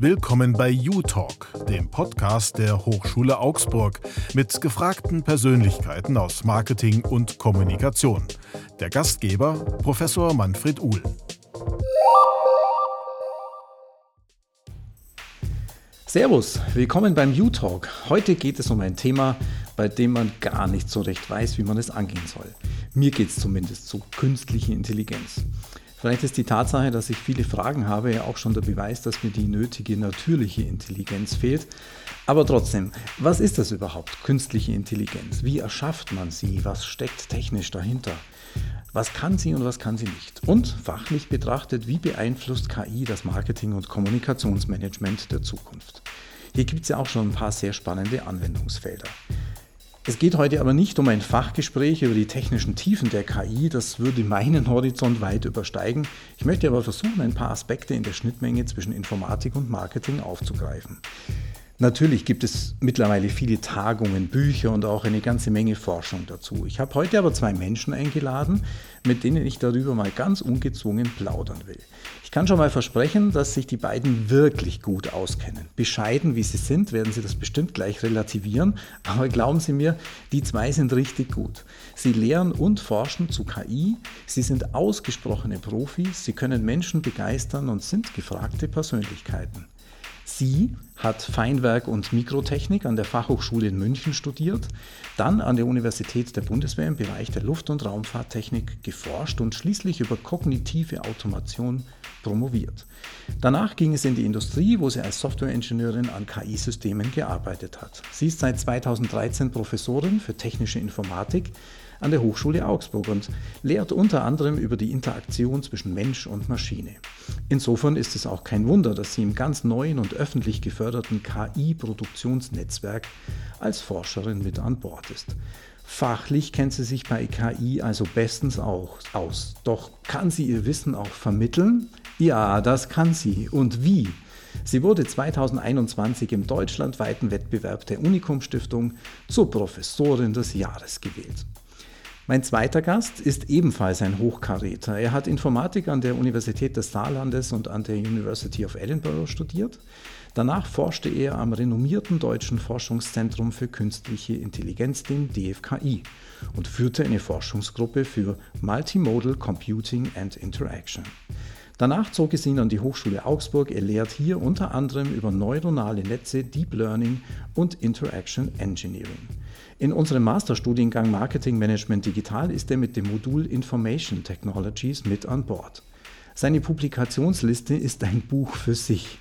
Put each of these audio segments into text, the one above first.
Willkommen bei U-Talk, dem Podcast der Hochschule Augsburg mit gefragten Persönlichkeiten aus Marketing und Kommunikation. Der Gastgeber Professor Manfred Uhl. Servus, willkommen beim U-Talk. Heute geht es um ein Thema, bei dem man gar nicht so recht weiß, wie man es angehen soll. Mir geht es zumindest zu künstliche Intelligenz. Vielleicht ist die Tatsache, dass ich viele Fragen habe, ja auch schon der Beweis, dass mir die nötige natürliche Intelligenz fehlt. Aber trotzdem, was ist das überhaupt, künstliche Intelligenz? Wie erschafft man sie? Was steckt technisch dahinter? Was kann sie und was kann sie nicht? Und fachlich betrachtet, wie beeinflusst KI das Marketing- und Kommunikationsmanagement der Zukunft? Hier gibt es ja auch schon ein paar sehr spannende Anwendungsfelder. Es geht heute aber nicht um ein Fachgespräch über die technischen Tiefen der KI, das würde meinen Horizont weit übersteigen. Ich möchte aber versuchen, ein paar Aspekte in der Schnittmenge zwischen Informatik und Marketing aufzugreifen. Natürlich gibt es mittlerweile viele Tagungen, Bücher und auch eine ganze Menge Forschung dazu. Ich habe heute aber zwei Menschen eingeladen, mit denen ich darüber mal ganz ungezwungen plaudern will. Ich kann schon mal versprechen, dass sich die beiden wirklich gut auskennen. Bescheiden wie sie sind, werden sie das bestimmt gleich relativieren, aber glauben Sie mir, die zwei sind richtig gut. Sie lehren und forschen zu KI, sie sind ausgesprochene Profis, sie können Menschen begeistern und sind gefragte Persönlichkeiten. Sie hat Feinwerk und Mikrotechnik an der Fachhochschule in München studiert, dann an der Universität der Bundeswehr im Bereich der Luft- und Raumfahrttechnik geforscht und schließlich über kognitive Automation promoviert. Danach ging es in die Industrie, wo sie als Softwareingenieurin an KI-Systemen gearbeitet hat. Sie ist seit 2013 Professorin für technische Informatik an der Hochschule Augsburg und lehrt unter anderem über die Interaktion zwischen Mensch und Maschine. Insofern ist es auch kein Wunder, dass sie im ganz neuen und öffentlich geförderten KI-Produktionsnetzwerk als Forscherin mit an Bord ist. Fachlich kennt sie sich bei KI also bestens auch aus. Doch kann sie ihr Wissen auch vermitteln? Ja, das kann sie. Und wie? Sie wurde 2021 im deutschlandweiten Wettbewerb der Unikum Stiftung zur Professorin des Jahres gewählt. Mein zweiter Gast ist ebenfalls ein Hochkaräter. Er hat Informatik an der Universität des Saarlandes und an der University of Edinburgh studiert. Danach forschte er am renommierten Deutschen Forschungszentrum für künstliche Intelligenz, dem DFKI, und führte eine Forschungsgruppe für Multimodal Computing and Interaction. Danach zog es ihn an die Hochschule Augsburg. Er lehrt hier unter anderem über neuronale Netze, Deep Learning und Interaction Engineering. In unserem Masterstudiengang Marketing Management Digital ist er mit dem Modul Information Technologies mit an Bord. Seine Publikationsliste ist ein Buch für sich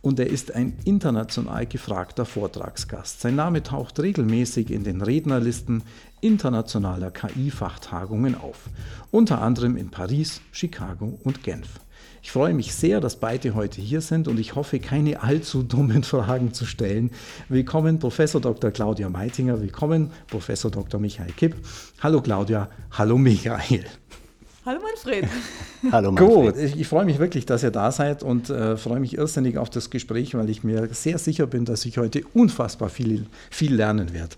und er ist ein international gefragter Vortragsgast. Sein Name taucht regelmäßig in den Rednerlisten internationaler KI-Fachtagungen auf, unter anderem in Paris, Chicago und Genf. Ich freue mich sehr, dass beide heute hier sind und ich hoffe, keine allzu dummen Fragen zu stellen. Willkommen, Professor Dr. Claudia Meitinger. Willkommen, Professor Dr. Michael Kipp. Hallo Claudia. Hallo Michael. Hallo Manfred. Hallo Manfred. Gut, ich, ich, freue mich wirklich, dass ihr da seid und äh, freue mich irrsinnig auf das Gespräch, weil ich mir sehr sicher bin, dass ich heute unfassbar viel, viel lernen werde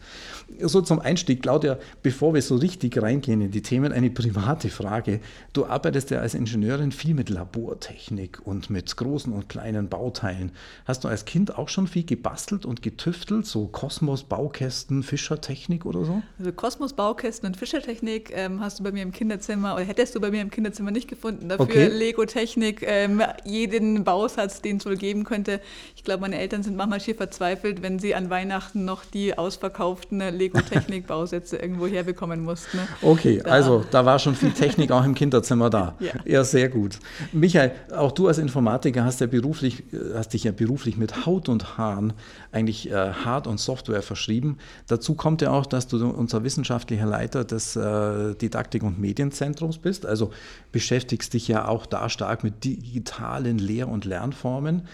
so zum Einstieg, Claudia, bevor wir so richtig reingehen in die Themen, eine private Frage. Du arbeitest ja als Ingenieurin viel mit Labortechnik und mit großen und kleinen Bauteilen. Hast du als Kind auch schon viel gebastelt und getüftelt, so Kosmos-Baukästen, Fischertechnik oder so? Also Kosmos-Baukästen und Fischertechnik ähm, hast du bei mir im Kinderzimmer oder hättest du bei mir im Kinderzimmer nicht gefunden. Dafür okay. Lego-Technik, ähm, jeden Bausatz, den es wohl geben könnte. Ich glaube, meine Eltern sind manchmal schier verzweifelt, wenn sie an Weihnachten noch die ausverkauften Lego-Technik-Bausätze irgendwo herbekommen musst. Ne? Okay, da. also da war schon viel Technik auch im Kinderzimmer da. ja. ja, sehr gut. Michael, auch du als Informatiker hast, ja beruflich, hast dich ja beruflich mit Haut und Haaren eigentlich äh, Hard- und Software verschrieben. Dazu kommt ja auch, dass du unser wissenschaftlicher Leiter des äh, Didaktik- und Medienzentrums bist. Also beschäftigst dich ja auch da stark mit digitalen Lehr- und Lernformen.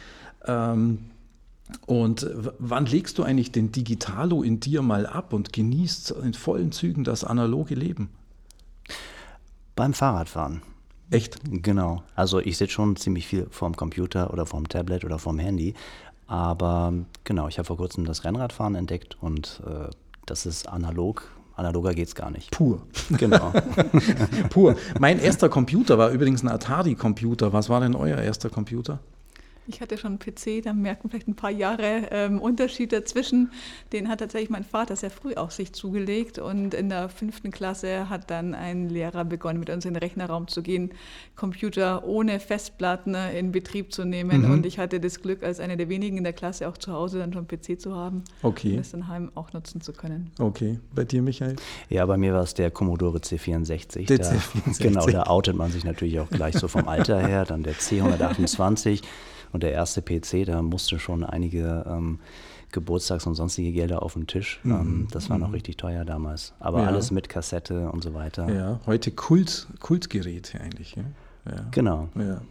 Ähm, und wann legst du eigentlich den Digitalo in dir mal ab und genießt in vollen Zügen das analoge Leben? Beim Fahrradfahren. Echt? Genau. Also ich sitze schon ziemlich viel vorm Computer oder vorm Tablet oder vorm Handy. Aber genau, ich habe vor kurzem das Rennradfahren entdeckt und äh, das ist analog. Analoger geht es gar nicht. Pur. Genau. Pur. Mein erster Computer war übrigens ein Atari-Computer. Was war denn euer erster Computer? Ich hatte schon einen PC, da merken vielleicht ein paar Jahre ähm, Unterschied dazwischen. Den hat tatsächlich mein Vater sehr früh auch sich zugelegt und in der fünften Klasse hat dann ein Lehrer begonnen, mit uns in den Rechnerraum zu gehen, Computer ohne Festplatten in Betrieb zu nehmen. Mhm. Und ich hatte das Glück, als eine der wenigen in der Klasse auch zu Hause dann schon einen PC zu haben okay. und das dann heim auch nutzen zu können. Okay, bei dir, Michael? Ja, bei mir war es der Commodore C64. Der da, C64. Genau, da outet man sich natürlich auch gleich so vom Alter her. Dann der C128. Und der erste PC, da musste schon einige ähm, Geburtstags- und sonstige Gelder auf den Tisch. Mhm. Ähm, das war mhm. noch richtig teuer damals. Aber ja. alles mit Kassette und so weiter. Ja, heute Kult, Kultgerät eigentlich. Ja? Ja. Genau. Ja.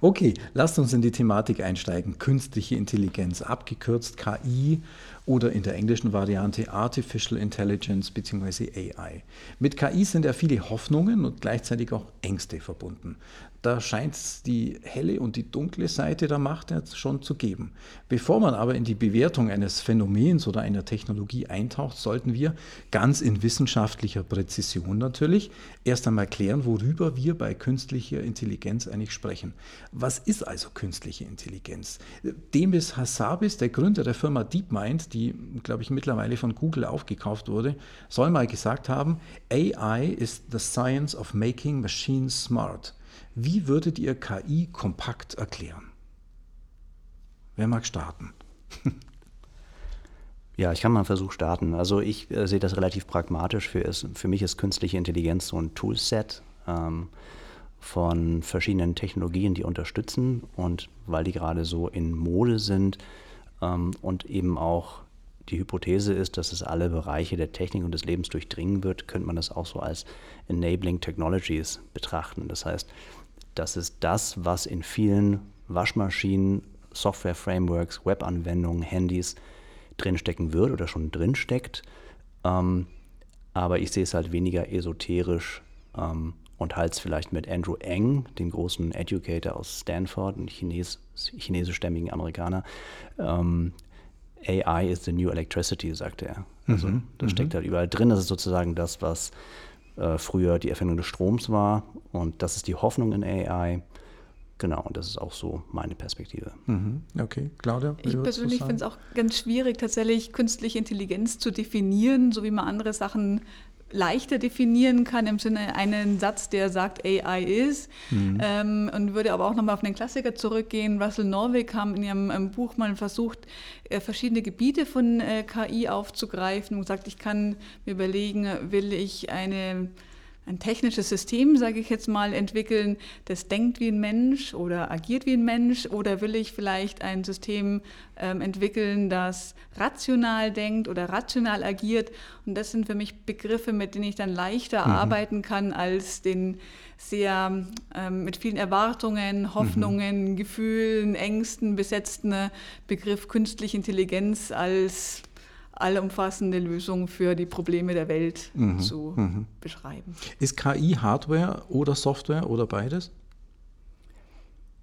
Okay, lasst uns in die Thematik einsteigen. Künstliche Intelligenz, abgekürzt KI oder in der englischen Variante Artificial Intelligence bzw. AI. Mit KI sind ja viele Hoffnungen und gleichzeitig auch Ängste verbunden. Da scheint es die helle und die dunkle Seite der Macht jetzt schon zu geben. Bevor man aber in die Bewertung eines Phänomens oder einer Technologie eintaucht, sollten wir ganz in wissenschaftlicher Präzision natürlich erst einmal klären, worüber wir bei künstlicher Intelligenz eigentlich sprechen. Was ist also künstliche Intelligenz? Demis Hassabis, der Gründer der Firma DeepMind, die, glaube ich, mittlerweile von Google aufgekauft wurde, soll mal gesagt haben, AI is the science of making machines smart. Wie würdet ihr KI kompakt erklären? Wer mag starten? Ja, ich kann mal einen Versuch starten. Also ich äh, sehe das relativ pragmatisch. Für, es, für mich ist künstliche Intelligenz so ein Toolset ähm, von verschiedenen Technologien, die unterstützen. Und weil die gerade so in Mode sind ähm, und eben auch die Hypothese ist, dass es alle Bereiche der Technik und des Lebens durchdringen wird, könnte man das auch so als Enabling Technologies betrachten. Das heißt, das ist das, was in vielen Waschmaschinen, Software-Frameworks, Web-Anwendungen, Handys drinstecken wird oder schon drinsteckt. Ähm, aber ich sehe es halt weniger esoterisch ähm, und halte es vielleicht mit Andrew Eng, dem großen Educator aus Stanford, ein Chines, chinesischstämmigen Amerikaner, ähm, AI is the new electricity, sagt er. Also mhm. das steckt mhm. halt überall drin. Das ist sozusagen das, was äh, früher die Erfindung des Stroms war. Und das ist die Hoffnung in AI. Genau, und das ist auch so meine Perspektive. Mhm. Okay, Claudia? Ich persönlich finde es auch ganz schwierig, tatsächlich künstliche Intelligenz zu definieren, so wie man andere Sachen leichter definieren kann im Sinne einen Satz, der sagt AI ist. Mhm. Ähm, und würde aber auch nochmal auf den Klassiker zurückgehen. Russell Norvig haben in ihrem ähm, Buch mal versucht, äh, verschiedene Gebiete von äh, KI aufzugreifen und gesagt, ich kann mir überlegen, will ich eine ein technisches System, sage ich jetzt mal, entwickeln, das denkt wie ein Mensch oder agiert wie ein Mensch? Oder will ich vielleicht ein System ähm, entwickeln, das rational denkt oder rational agiert? Und das sind für mich Begriffe, mit denen ich dann leichter mhm. arbeiten kann als den sehr ähm, mit vielen Erwartungen, Hoffnungen, mhm. Gefühlen, Ängsten besetzten Begriff künstliche Intelligenz als allumfassende Lösung für die Probleme der Welt mhm. zu mhm. beschreiben. Ist KI Hardware oder Software oder beides?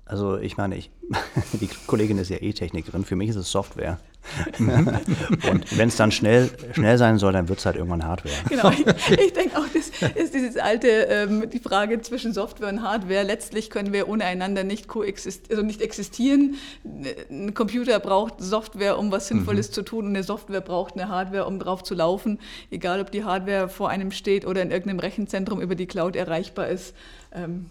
Also ich meine, ich, die Kollegin ist ja E-Technikerin, für mich ist es Software. und wenn es dann schnell, schnell sein soll, dann wird es halt irgendwann Hardware. Genau, ich, ich denke auch, das ist dieses alte, ähm, die Frage zwischen Software und Hardware. Letztlich können wir ohne einander nicht also nicht existieren. Ein Computer braucht Software, um was Sinnvolles mhm. zu tun und eine Software braucht eine Hardware, um drauf zu laufen. Egal, ob die Hardware vor einem steht oder in irgendeinem Rechenzentrum über die Cloud erreichbar ist. Ähm,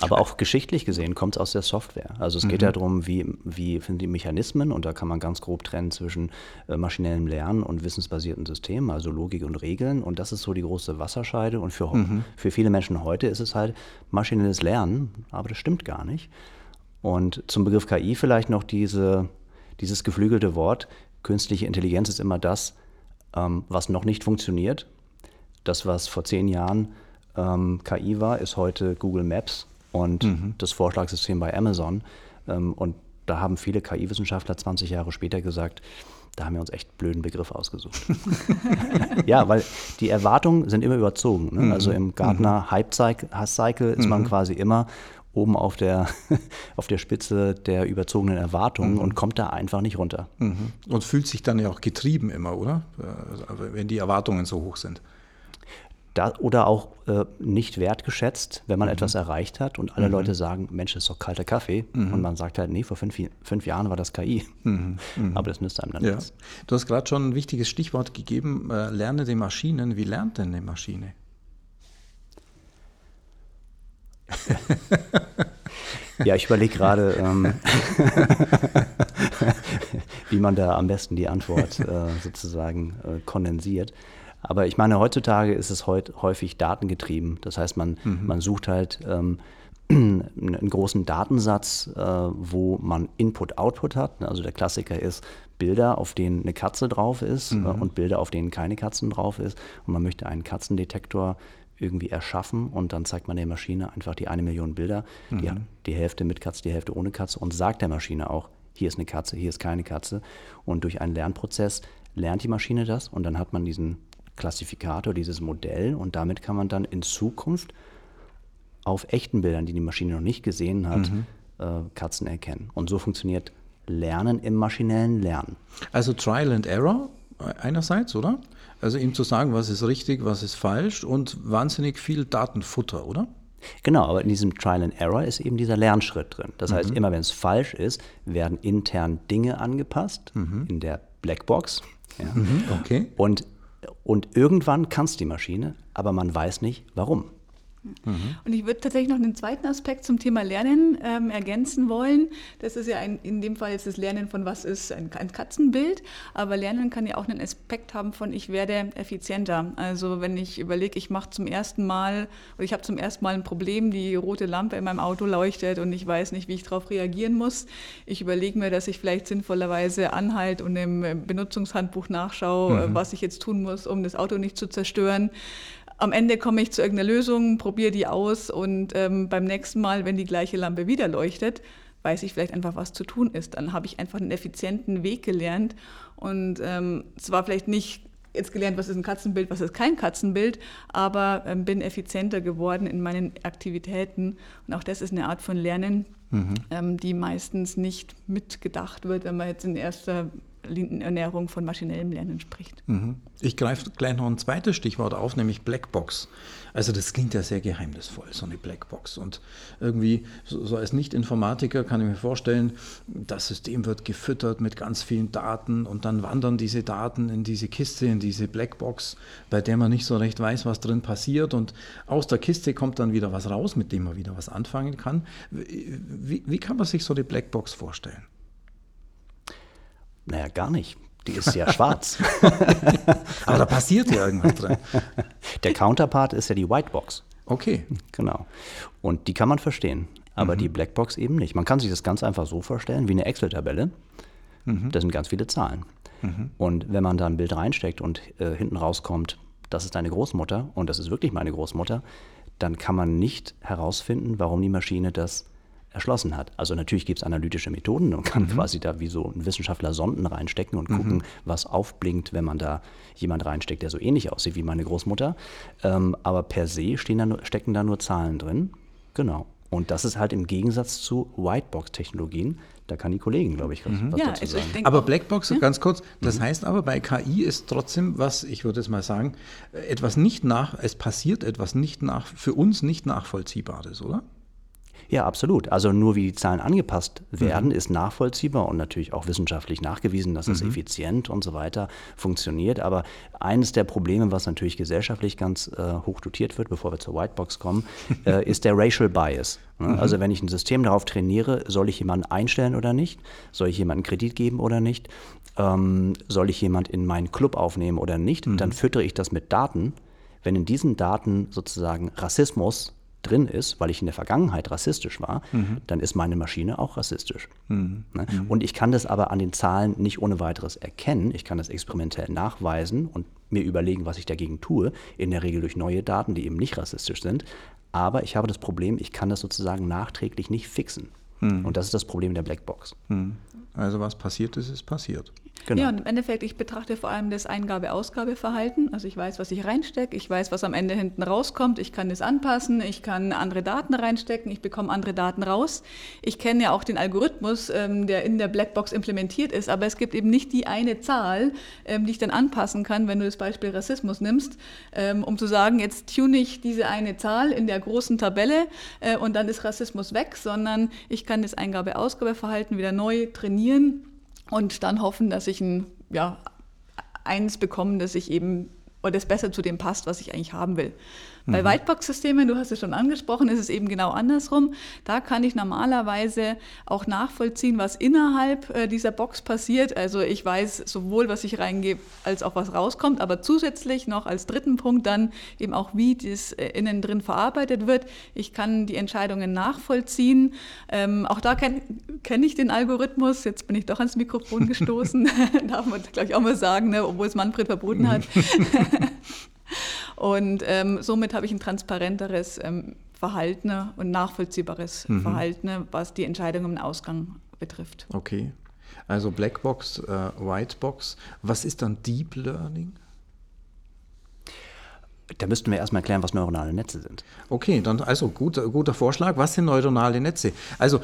aber auch geschichtlich gesehen kommt es aus der Software. Also es mhm. geht ja darum, wie, wie sind die Mechanismen und da kann man ganz grob trennen zwischen äh, maschinellem Lernen und wissensbasierten Systemen, also Logik und Regeln. Und das ist so die große Wasserscheide. Und für, mhm. für viele Menschen heute ist es halt maschinelles Lernen, aber das stimmt gar nicht. Und zum Begriff KI vielleicht noch diese, dieses geflügelte Wort, künstliche Intelligenz ist immer das, ähm, was noch nicht funktioniert. Das, was vor zehn Jahren ähm, KI war, ist heute Google Maps und mhm. das Vorschlagssystem bei Amazon. Ähm, und da haben viele KI-Wissenschaftler 20 Jahre später gesagt, da haben wir uns echt blöden Begriff ausgesucht. ja, weil die Erwartungen sind immer überzogen. Ne? Mhm. Also im Gartner mhm. Hype Cycle ist man mhm. quasi immer oben auf der, auf der Spitze der überzogenen Erwartungen mhm. und kommt da einfach nicht runter. Mhm. Und fühlt sich dann ja auch getrieben immer, oder? Äh, wenn die Erwartungen so hoch sind da, oder auch äh, nicht wertgeschätzt, wenn man mhm. etwas erreicht hat und alle mhm. Leute sagen, Mensch, das ist doch kalter Kaffee. Mhm. Und man sagt halt, nee, vor fünf, fünf Jahren war das KI. Mhm. Mhm. Aber das nützt einem dann ja. nichts. Du hast gerade schon ein wichtiges Stichwort gegeben, äh, lerne die Maschinen. Wie lernt denn eine Maschine? Ja, ich überlege gerade, ähm, wie man da am besten die Antwort äh, sozusagen äh, kondensiert. Aber ich meine, heutzutage ist es heut, häufig datengetrieben. Das heißt, man, mhm. man sucht halt ähm, einen großen Datensatz, äh, wo man Input-Output hat. Also der Klassiker ist Bilder, auf denen eine Katze drauf ist mhm. äh, und Bilder, auf denen keine Katzen drauf ist. Und man möchte einen Katzendetektor irgendwie erschaffen und dann zeigt man der Maschine einfach die eine Million Bilder, mhm. die, die Hälfte mit Katze, die Hälfte ohne Katze und sagt der Maschine auch, hier ist eine Katze, hier ist keine Katze. Und durch einen Lernprozess lernt die Maschine das und dann hat man diesen Klassifikator, dieses Modell und damit kann man dann in Zukunft auf echten Bildern, die die Maschine noch nicht gesehen hat, mhm. äh, Katzen erkennen. Und so funktioniert Lernen im maschinellen Lernen. Also Trial and Error einerseits, oder? Also ihm zu sagen, was ist richtig, was ist falsch und wahnsinnig viel Datenfutter, oder? Genau, aber in diesem Trial and Error ist eben dieser Lernschritt drin. Das mhm. heißt, immer wenn es falsch ist, werden intern Dinge angepasst mhm. in der Blackbox. Ja. Mhm, okay. Und, und irgendwann kann es die Maschine, aber man weiß nicht, warum. Mhm. Und ich würde tatsächlich noch einen zweiten Aspekt zum Thema Lernen ähm, ergänzen wollen. Das ist ja ein, in dem Fall jetzt das Lernen von was ist ein, ein, Katzenbild, aber Lernen kann ja auch einen Aspekt haben von ich werde effizienter. Also wenn ich überlege, ich mache zum ersten Mal oder ich habe zum ersten Mal ein Problem, die rote Lampe in meinem Auto leuchtet und ich weiß nicht, wie ich darauf reagieren muss. Ich überlege mir, dass ich vielleicht sinnvollerweise anhalte und im Benutzungshandbuch nachschaue, mhm. was ich jetzt tun muss, um das Auto nicht zu zerstören am Ende komme ich zu irgendeiner Lösung, probiere die aus und ähm, beim nächsten Mal, wenn die gleiche Lampe wieder leuchtet, weiß ich vielleicht einfach, was zu tun ist. Dann habe ich einfach einen effizienten Weg gelernt und ähm, zwar vielleicht nicht jetzt gelernt, was ist ein Katzenbild, was ist kein Katzenbild, aber ähm, bin effizienter geworden in meinen Aktivitäten. Und auch das ist eine Art von Lernen, mhm. ähm, die meistens nicht mitgedacht wird, wenn man jetzt in erster Ernährung von maschinellem Lernen spricht. Mhm. Ich greife gleich noch ein zweites Stichwort auf, nämlich Blackbox. Also das klingt ja sehr geheimnisvoll, so eine Blackbox. Und irgendwie, so, so als Nicht-Informatiker kann ich mir vorstellen, das System wird gefüttert mit ganz vielen Daten und dann wandern diese Daten in diese Kiste, in diese Blackbox, bei der man nicht so recht weiß, was drin passiert. Und aus der Kiste kommt dann wieder was raus, mit dem man wieder was anfangen kann. Wie, wie kann man sich so eine Blackbox vorstellen? Naja, gar nicht. Die ist ja schwarz. Aber da passiert ja irgendwas drin. Der Counterpart ist ja die Whitebox. Okay. Genau. Und die kann man verstehen, aber mhm. die Blackbox eben nicht. Man kann sich das ganz einfach so vorstellen wie eine Excel-Tabelle. Mhm. Da sind ganz viele Zahlen. Mhm. Und wenn man da ein Bild reinsteckt und äh, hinten rauskommt, das ist deine Großmutter und das ist wirklich meine Großmutter, dann kann man nicht herausfinden, warum die Maschine das erschlossen hat. Also natürlich gibt es analytische Methoden und kann mhm. quasi da wie so ein Wissenschaftler Sonden reinstecken und gucken, mhm. was aufblinkt, wenn man da jemand reinsteckt, der so ähnlich aussieht wie meine Großmutter. Ähm, aber per se da nur, stecken da nur Zahlen drin. Genau. Und das ist halt im Gegensatz zu Whitebox-Technologien. Da kann die Kollegin, glaube ich, mhm. was ja, dazu also sagen. Aber Blackbox, ja? ganz kurz, das mhm. heißt aber, bei KI ist trotzdem was, ich würde es mal sagen, etwas nicht nach, es passiert etwas nicht nach, für uns nicht nachvollziehbares, oder? Ja, absolut. Also nur wie die Zahlen angepasst werden, mhm. ist nachvollziehbar und natürlich auch wissenschaftlich nachgewiesen, dass es mhm. effizient und so weiter funktioniert. Aber eines der Probleme, was natürlich gesellschaftlich ganz äh, hoch dotiert wird, bevor wir zur Whitebox kommen, äh, ist der Racial Bias. Ne? Mhm. Also wenn ich ein System darauf trainiere, soll ich jemanden einstellen oder nicht? Soll ich jemanden Kredit geben oder nicht? Ähm, soll ich jemanden in meinen Club aufnehmen oder nicht? Mhm. Dann füttere ich das mit Daten. Wenn in diesen Daten sozusagen Rassismus drin ist, weil ich in der Vergangenheit rassistisch war, mhm. dann ist meine Maschine auch rassistisch. Mhm. Ne? Mhm. Und ich kann das aber an den Zahlen nicht ohne weiteres erkennen. Ich kann das experimentell nachweisen und mir überlegen, was ich dagegen tue, in der Regel durch neue Daten, die eben nicht rassistisch sind. Aber ich habe das Problem, ich kann das sozusagen nachträglich nicht fixen. Mhm. Und das ist das Problem der Blackbox. Also was passiert ist, ist passiert. Genau. Ja, und im Endeffekt, ich betrachte vor allem das Eingabe-Ausgabe-Verhalten. Also ich weiß, was ich reinstecke, ich weiß, was am Ende hinten rauskommt, ich kann es anpassen, ich kann andere Daten reinstecken, ich bekomme andere Daten raus. Ich kenne ja auch den Algorithmus, ähm, der in der Blackbox implementiert ist, aber es gibt eben nicht die eine Zahl, ähm, die ich dann anpassen kann, wenn du das Beispiel Rassismus nimmst, ähm, um zu sagen, jetzt tune ich diese eine Zahl in der großen Tabelle äh, und dann ist Rassismus weg, sondern ich kann das Eingabe-Ausgabe-Verhalten wieder neu trainieren und dann hoffen, dass ich ein, ja, eins bekomme, das ich eben oder das besser zu dem passt, was ich eigentlich haben will. Bei mhm. Whitebox-Systemen, du hast es schon angesprochen, ist es eben genau andersrum. Da kann ich normalerweise auch nachvollziehen, was innerhalb äh, dieser Box passiert. Also ich weiß sowohl, was ich reingebe, als auch was rauskommt, aber zusätzlich noch als dritten Punkt dann eben auch, wie das äh, innen drin verarbeitet wird. Ich kann die Entscheidungen nachvollziehen. Ähm, auch da kenne kenn ich den Algorithmus. Jetzt bin ich doch ans Mikrofon gestoßen. Darf man, glaube ich, auch mal sagen, ne, obwohl es Manfred verboten hat. Und ähm, somit habe ich ein transparenteres ähm, Verhalten und nachvollziehbares mhm. Verhalten, was die Entscheidung im Ausgang betrifft. Okay. Also Blackbox, äh, Whitebox. Was ist dann Deep Learning? Da müssten wir erstmal erklären, was neuronale Netze sind. Okay, dann also guter, guter Vorschlag. Was sind neuronale Netze? Also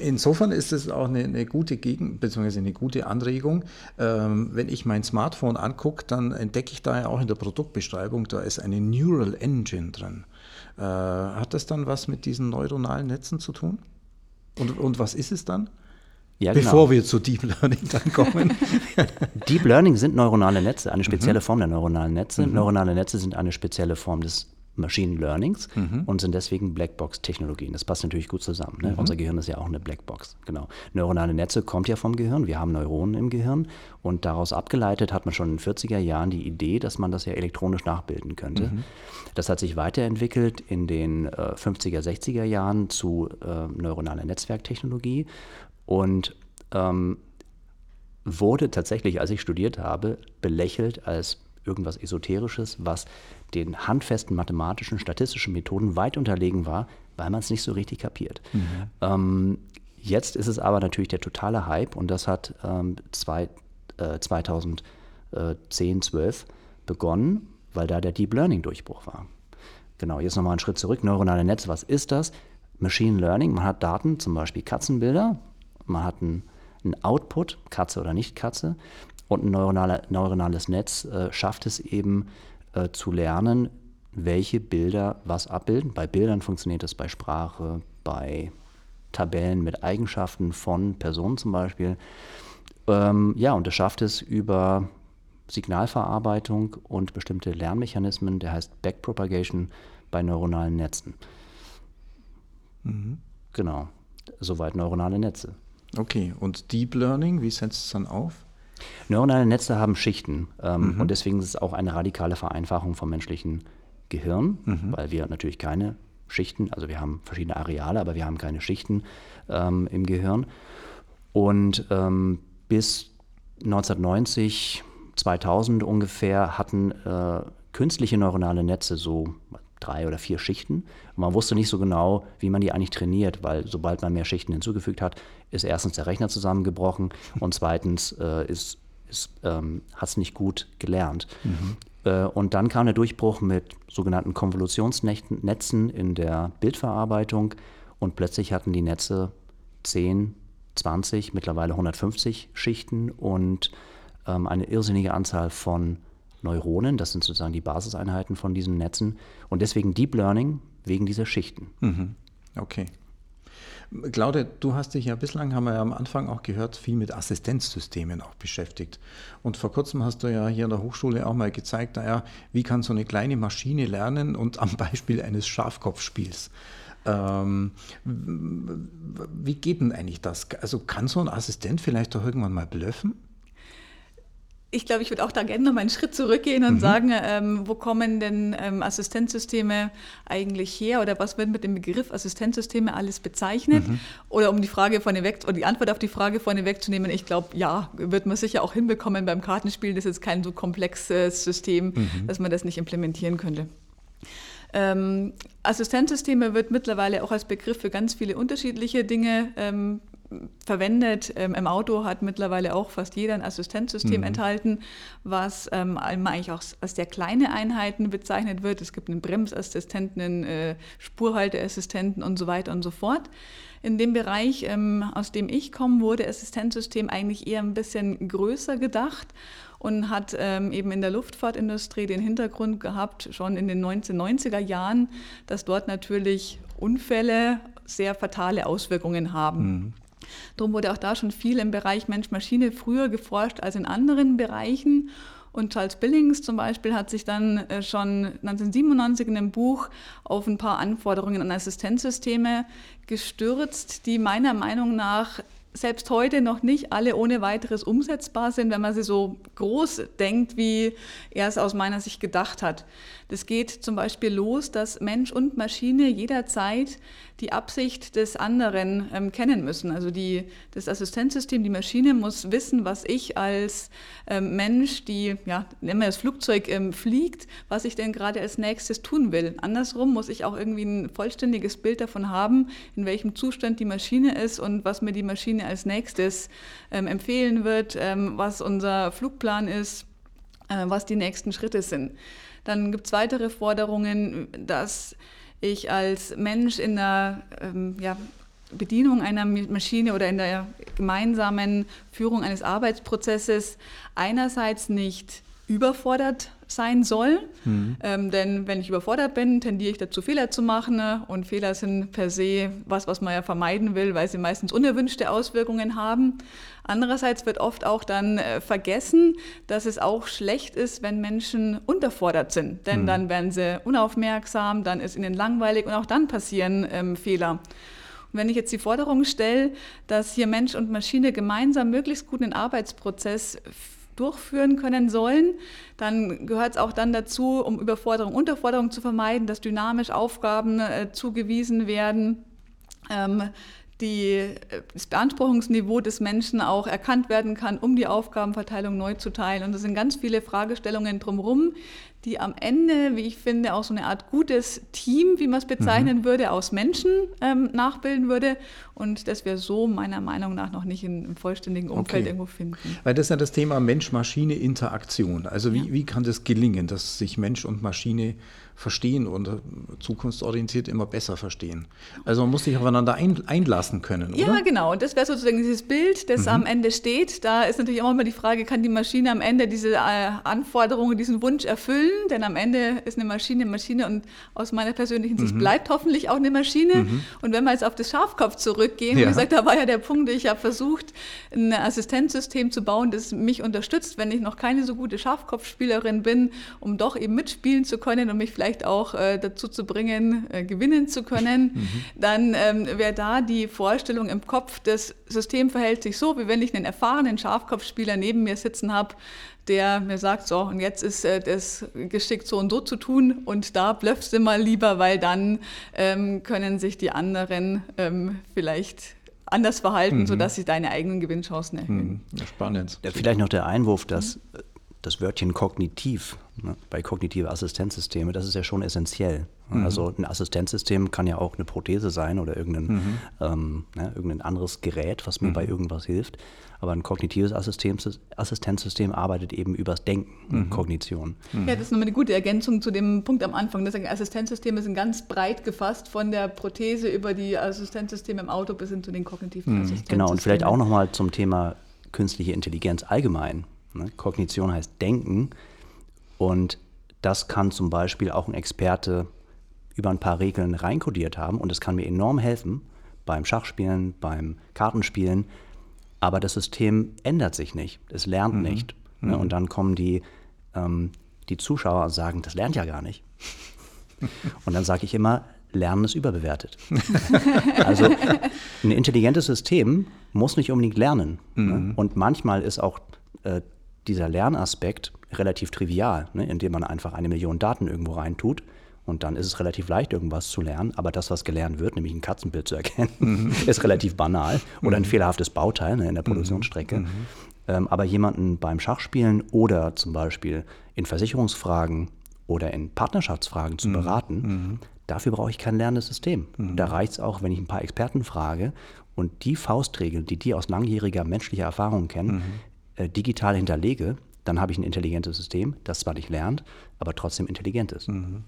insofern ist es auch eine, eine gute Gegen- bzw. eine gute Anregung. Ähm, wenn ich mein Smartphone angucke, dann entdecke ich da ja auch in der Produktbeschreibung, da ist eine Neural Engine drin. Äh, hat das dann was mit diesen neuronalen Netzen zu tun? Und, und was ist es dann? Ja, Bevor genau. wir zu Deep Learning dann kommen. Deep Learning sind neuronale Netze, eine spezielle mhm. Form der neuronalen Netze. Mhm. Neuronale Netze sind eine spezielle Form des Machine Learnings mhm. und sind deswegen Blackbox-Technologien. Das passt natürlich gut zusammen. Ne? Mhm. Unser Gehirn ist ja auch eine Blackbox. Genau. Neuronale Netze kommt ja vom Gehirn. Wir haben Neuronen im Gehirn und daraus abgeleitet hat man schon in den 40er Jahren die Idee, dass man das ja elektronisch nachbilden könnte. Mhm. Das hat sich weiterentwickelt in den äh, 50er, 60er Jahren zu äh, neuronaler Netzwerktechnologie und ähm, wurde tatsächlich, als ich studiert habe, belächelt als irgendwas Esoterisches, was den handfesten mathematischen, statistischen Methoden weit unterlegen war, weil man es nicht so richtig kapiert. Mhm. Ähm, jetzt ist es aber natürlich der totale Hype und das hat ähm, zwei, äh, 2010, 12 begonnen, weil da der Deep Learning Durchbruch war. Genau, jetzt nochmal einen Schritt zurück. Neuronale Netze, was ist das? Machine Learning, man hat Daten, zum Beispiel Katzenbilder, man hat einen, einen Output, Katze oder nicht Katze, und ein neuronale, neuronales Netz äh, schafft es eben äh, zu lernen, welche Bilder was abbilden. Bei Bildern funktioniert das bei Sprache, bei Tabellen mit Eigenschaften von Personen zum Beispiel. Ähm, ja, und es schafft es über Signalverarbeitung und bestimmte Lernmechanismen, der heißt Backpropagation bei neuronalen Netzen. Mhm. Genau, soweit neuronale Netze. Okay, und Deep Learning, wie setzt es dann auf? Neuronale Netze haben Schichten ähm, mhm. und deswegen ist es auch eine radikale Vereinfachung vom menschlichen Gehirn, mhm. weil wir natürlich keine Schichten, also wir haben verschiedene Areale, aber wir haben keine Schichten ähm, im Gehirn. Und ähm, bis 1990, 2000 ungefähr hatten äh, künstliche neuronale Netze so drei oder vier Schichten. Und man wusste nicht so genau, wie man die eigentlich trainiert, weil sobald man mehr Schichten hinzugefügt hat, ist erstens der Rechner zusammengebrochen und zweitens äh, ist, ist, ähm, hat es nicht gut gelernt. Mhm. Äh, und dann kam der Durchbruch mit sogenannten Konvolutionsnetzen in der Bildverarbeitung und plötzlich hatten die Netze 10, 20, mittlerweile 150 Schichten und ähm, eine irrsinnige Anzahl von Neuronen, das sind sozusagen die Basiseinheiten von diesen Netzen und deswegen Deep Learning wegen dieser Schichten. Mhm. Okay. Claudia, du hast dich ja bislang, haben wir ja am Anfang auch gehört, viel mit Assistenzsystemen auch beschäftigt. Und vor kurzem hast du ja hier an der Hochschule auch mal gezeigt, naja, wie kann so eine kleine Maschine lernen und am Beispiel eines Schafkopfspiels. Ähm, wie geht denn eigentlich das? Also kann so ein Assistent vielleicht doch irgendwann mal blöffen? Ich glaube, ich würde auch da gerne noch mal einen Schritt zurückgehen und mhm. sagen, ähm, wo kommen denn ähm, Assistenzsysteme eigentlich her oder was wird mit dem Begriff Assistenzsysteme alles bezeichnet? Mhm. Oder um die Frage vorneweg oder die Antwort auf die Frage vorneweg zu nehmen, ich glaube, ja, wird man sicher auch hinbekommen beim Kartenspiel. Das ist kein so komplexes System, mhm. dass man das nicht implementieren könnte. Ähm, Assistenzsysteme wird mittlerweile auch als Begriff für ganz viele unterschiedliche Dinge ähm, verwendet. Ähm, Im Auto hat mittlerweile auch fast jeder ein Assistenzsystem mhm. enthalten, was ähm, eigentlich auch als sehr kleine Einheiten bezeichnet wird. Es gibt einen Bremsassistenten, einen äh, Spurhalteassistenten und so weiter und so fort. In dem Bereich, ähm, aus dem ich komme, wurde Assistenzsystem eigentlich eher ein bisschen größer gedacht und hat ähm, eben in der Luftfahrtindustrie den Hintergrund gehabt, schon in den 1990er Jahren, dass dort natürlich Unfälle sehr fatale Auswirkungen haben. Mhm. Darum wurde auch da schon viel im Bereich Mensch-Maschine früher geforscht als in anderen Bereichen. Und Charles Billings zum Beispiel hat sich dann äh, schon 1997 in einem Buch auf ein paar Anforderungen an Assistenzsysteme gestürzt, die meiner Meinung nach selbst heute noch nicht alle ohne weiteres umsetzbar sind, wenn man sie so groß denkt, wie er es aus meiner Sicht gedacht hat. Das geht zum Beispiel los, dass Mensch und Maschine jederzeit die Absicht des anderen ähm, kennen müssen. Also die, das Assistenzsystem, die Maschine muss wissen, was ich als ähm, Mensch, die, ja, nennen wir das Flugzeug, ähm, fliegt, was ich denn gerade als nächstes tun will. Andersrum muss ich auch irgendwie ein vollständiges Bild davon haben, in welchem Zustand die Maschine ist und was mir die Maschine als nächstes ähm, empfehlen wird, ähm, was unser Flugplan ist, äh, was die nächsten Schritte sind. Dann gibt es weitere Forderungen, dass ich als Mensch in der ähm, ja, Bedienung einer Maschine oder in der gemeinsamen Führung eines Arbeitsprozesses einerseits nicht überfordert sein soll. Mhm. Ähm, denn wenn ich überfordert bin, tendiere ich dazu, Fehler zu machen. Ne? Und Fehler sind per se was, was man ja vermeiden will, weil sie meistens unerwünschte Auswirkungen haben. Andererseits wird oft auch dann äh, vergessen, dass es auch schlecht ist, wenn Menschen unterfordert sind. Denn mhm. dann werden sie unaufmerksam, dann ist ihnen langweilig und auch dann passieren ähm, Fehler. Und wenn ich jetzt die Forderung stelle, dass hier Mensch und Maschine gemeinsam möglichst gut einen Arbeitsprozess durchführen können sollen, dann gehört es auch dann dazu, um Überforderung, Unterforderung zu vermeiden, dass dynamisch Aufgaben äh, zugewiesen werden. Ähm, die, äh, das Beanspruchungsniveau des Menschen auch erkannt werden kann, um die Aufgabenverteilung neu zu teilen. Und es sind ganz viele Fragestellungen drumherum, die am Ende, wie ich finde, auch so eine Art gutes Team, wie man es bezeichnen mhm. würde, aus Menschen ähm, nachbilden würde und das wir so meiner Meinung nach noch nicht in, im vollständigen Umfeld okay. irgendwo finden. Weil das ist ja das Thema Mensch-Maschine-Interaktion. Also wie, ja. wie kann das gelingen, dass sich Mensch und Maschine verstehen und zukunftsorientiert immer besser verstehen. Also man muss sich aufeinander ein, einlassen können, oder? Ja, genau. Und das wäre sozusagen dieses Bild, das mhm. am Ende steht. Da ist natürlich auch immer die Frage, kann die Maschine am Ende diese äh, Anforderungen, diesen Wunsch erfüllen? Denn am Ende ist eine Maschine eine Maschine und aus meiner persönlichen Sicht mhm. bleibt hoffentlich auch eine Maschine. Mhm. Und wenn wir jetzt auf das Schafkopf zurückgehen, ja. wie gesagt, da war ja der Punkt, ich habe versucht, ein Assistenzsystem zu bauen, das mich unterstützt, wenn ich noch keine so gute Schafkopfspielerin bin, um doch eben mitspielen zu können und mich vielleicht auch äh, dazu zu bringen, äh, gewinnen zu können, mhm. dann ähm, wäre da die Vorstellung im Kopf, das System verhält sich so, wie wenn ich einen erfahrenen Schafkopfspieler neben mir sitzen habe, der mir sagt, so, und jetzt ist äh, das geschickt so und so zu tun und da blöffst du mal lieber, weil dann ähm, können sich die anderen ähm, vielleicht anders verhalten, mhm. sodass sie deine eigenen Gewinnchancen erhöhen. Mhm. Spannend. Ja, vielleicht noch der Einwurf, dass mhm das Wörtchen kognitiv ne, bei kognitive Assistenzsysteme, das ist ja schon essentiell. Mhm. Also ein Assistenzsystem kann ja auch eine Prothese sein oder irgendein, mhm. ähm, ne, irgendein anderes Gerät, was mir mhm. bei irgendwas hilft. Aber ein kognitives Assistenzsystem arbeitet eben übers Denken, mhm. Kognition. Ja, das ist nochmal eine gute Ergänzung zu dem Punkt am Anfang. Das Assistenzsysteme sind ganz breit gefasst, von der Prothese über die Assistenzsysteme im Auto bis hin zu den kognitiven mhm. Assistenzsystemen. Genau, und vielleicht auch nochmal zum Thema künstliche Intelligenz allgemein. Ne? Kognition heißt Denken und das kann zum Beispiel auch ein Experte über ein paar Regeln reinkodiert haben und es kann mir enorm helfen beim Schachspielen, beim Kartenspielen, aber das System ändert sich nicht, es lernt mhm. nicht. Ne? Mhm. Und dann kommen die, ähm, die Zuschauer und sagen, das lernt ja gar nicht. und dann sage ich immer, Lernen ist überbewertet. also ein intelligentes System muss nicht unbedingt lernen. Ne? Mhm. Ne? Und manchmal ist auch äh, dieser Lernaspekt relativ trivial, ne, indem man einfach eine Million Daten irgendwo reintut. Und dann ist es relativ leicht, irgendwas zu lernen. Aber das, was gelernt wird, nämlich ein Katzenbild zu erkennen, mhm. ist relativ banal. Oder ein mhm. fehlerhaftes Bauteil ne, in der mhm. Produktionsstrecke. Mhm. Ähm, aber jemanden beim Schachspielen oder zum Beispiel in Versicherungsfragen oder in Partnerschaftsfragen zu beraten, dafür brauche ich kein lernendes System. Da reicht es auch, wenn ich ein paar Experten frage und die Faustregeln, die die aus langjähriger menschlicher Erfahrung kennen, äh, digital hinterlege, dann habe ich ein intelligentes System, das zwar nicht lernt, aber trotzdem intelligent ist. Mhm.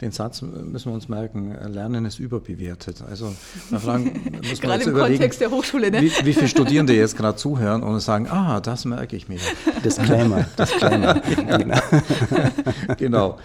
Den Satz müssen wir uns merken, Lernen ist überbewertet. Also fragen, muss man gerade im Kontext der Hochschule, ne? wie, wie viele Studierende jetzt gerade zuhören und sagen, ah, das merke ich mir. Disclaimer, Disclaimer. genau. genau.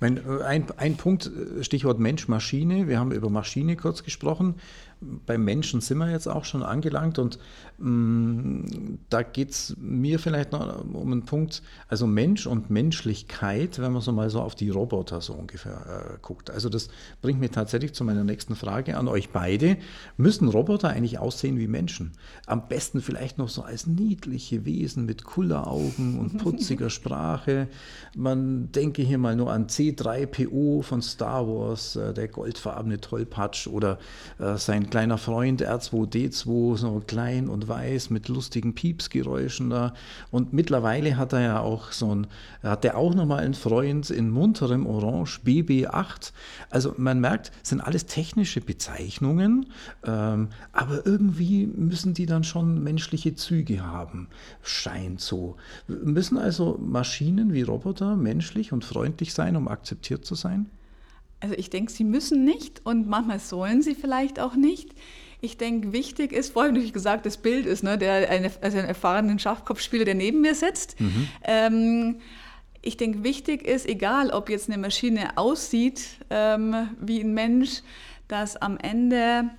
Mein, ein, ein Punkt, Stichwort Mensch-Maschine. Wir haben über Maschine kurz gesprochen beim Menschen sind wir jetzt auch schon angelangt und mh, mm, da geht es mir vielleicht noch um einen Punkt, also Mensch und Menschlichkeit, wenn man so mal so auf die Roboter so ungefähr äh, guckt. Also das bringt mich tatsächlich zu meiner nächsten Frage an euch beide. Müssen Roboter eigentlich aussehen wie Menschen? Am besten vielleicht noch so als niedliche Wesen mit Kulleraugen und putziger Sprache. Man denke hier mal nur an C3PO von Star Wars, äh, der goldfarbene Tollpatsch oder äh, sein kleiner Freund R2D2, so klein und weiß mit lustigen Piepsgeräuschen da. Und mittlerweile hat er ja auch so ein, hat er auch nochmal einen Freund in munterem Orange BB8. Also man merkt, sind alles technische Bezeichnungen, ähm, aber irgendwie müssen die dann schon menschliche Züge haben. Scheint so. Müssen also Maschinen wie Roboter menschlich und freundlich sein, um akzeptiert zu sein? Also ich denke, sie müssen nicht und manchmal sollen sie vielleicht auch nicht. Ich denke, wichtig ist, vorhin natürlich gesagt, das Bild ist, ne, der eine, also einen erfahrenen Schachkopfspieler, der neben mir sitzt. Mhm. Ähm, ich denke, wichtig ist, egal ob jetzt eine Maschine aussieht ähm, wie ein Mensch, dass am Ende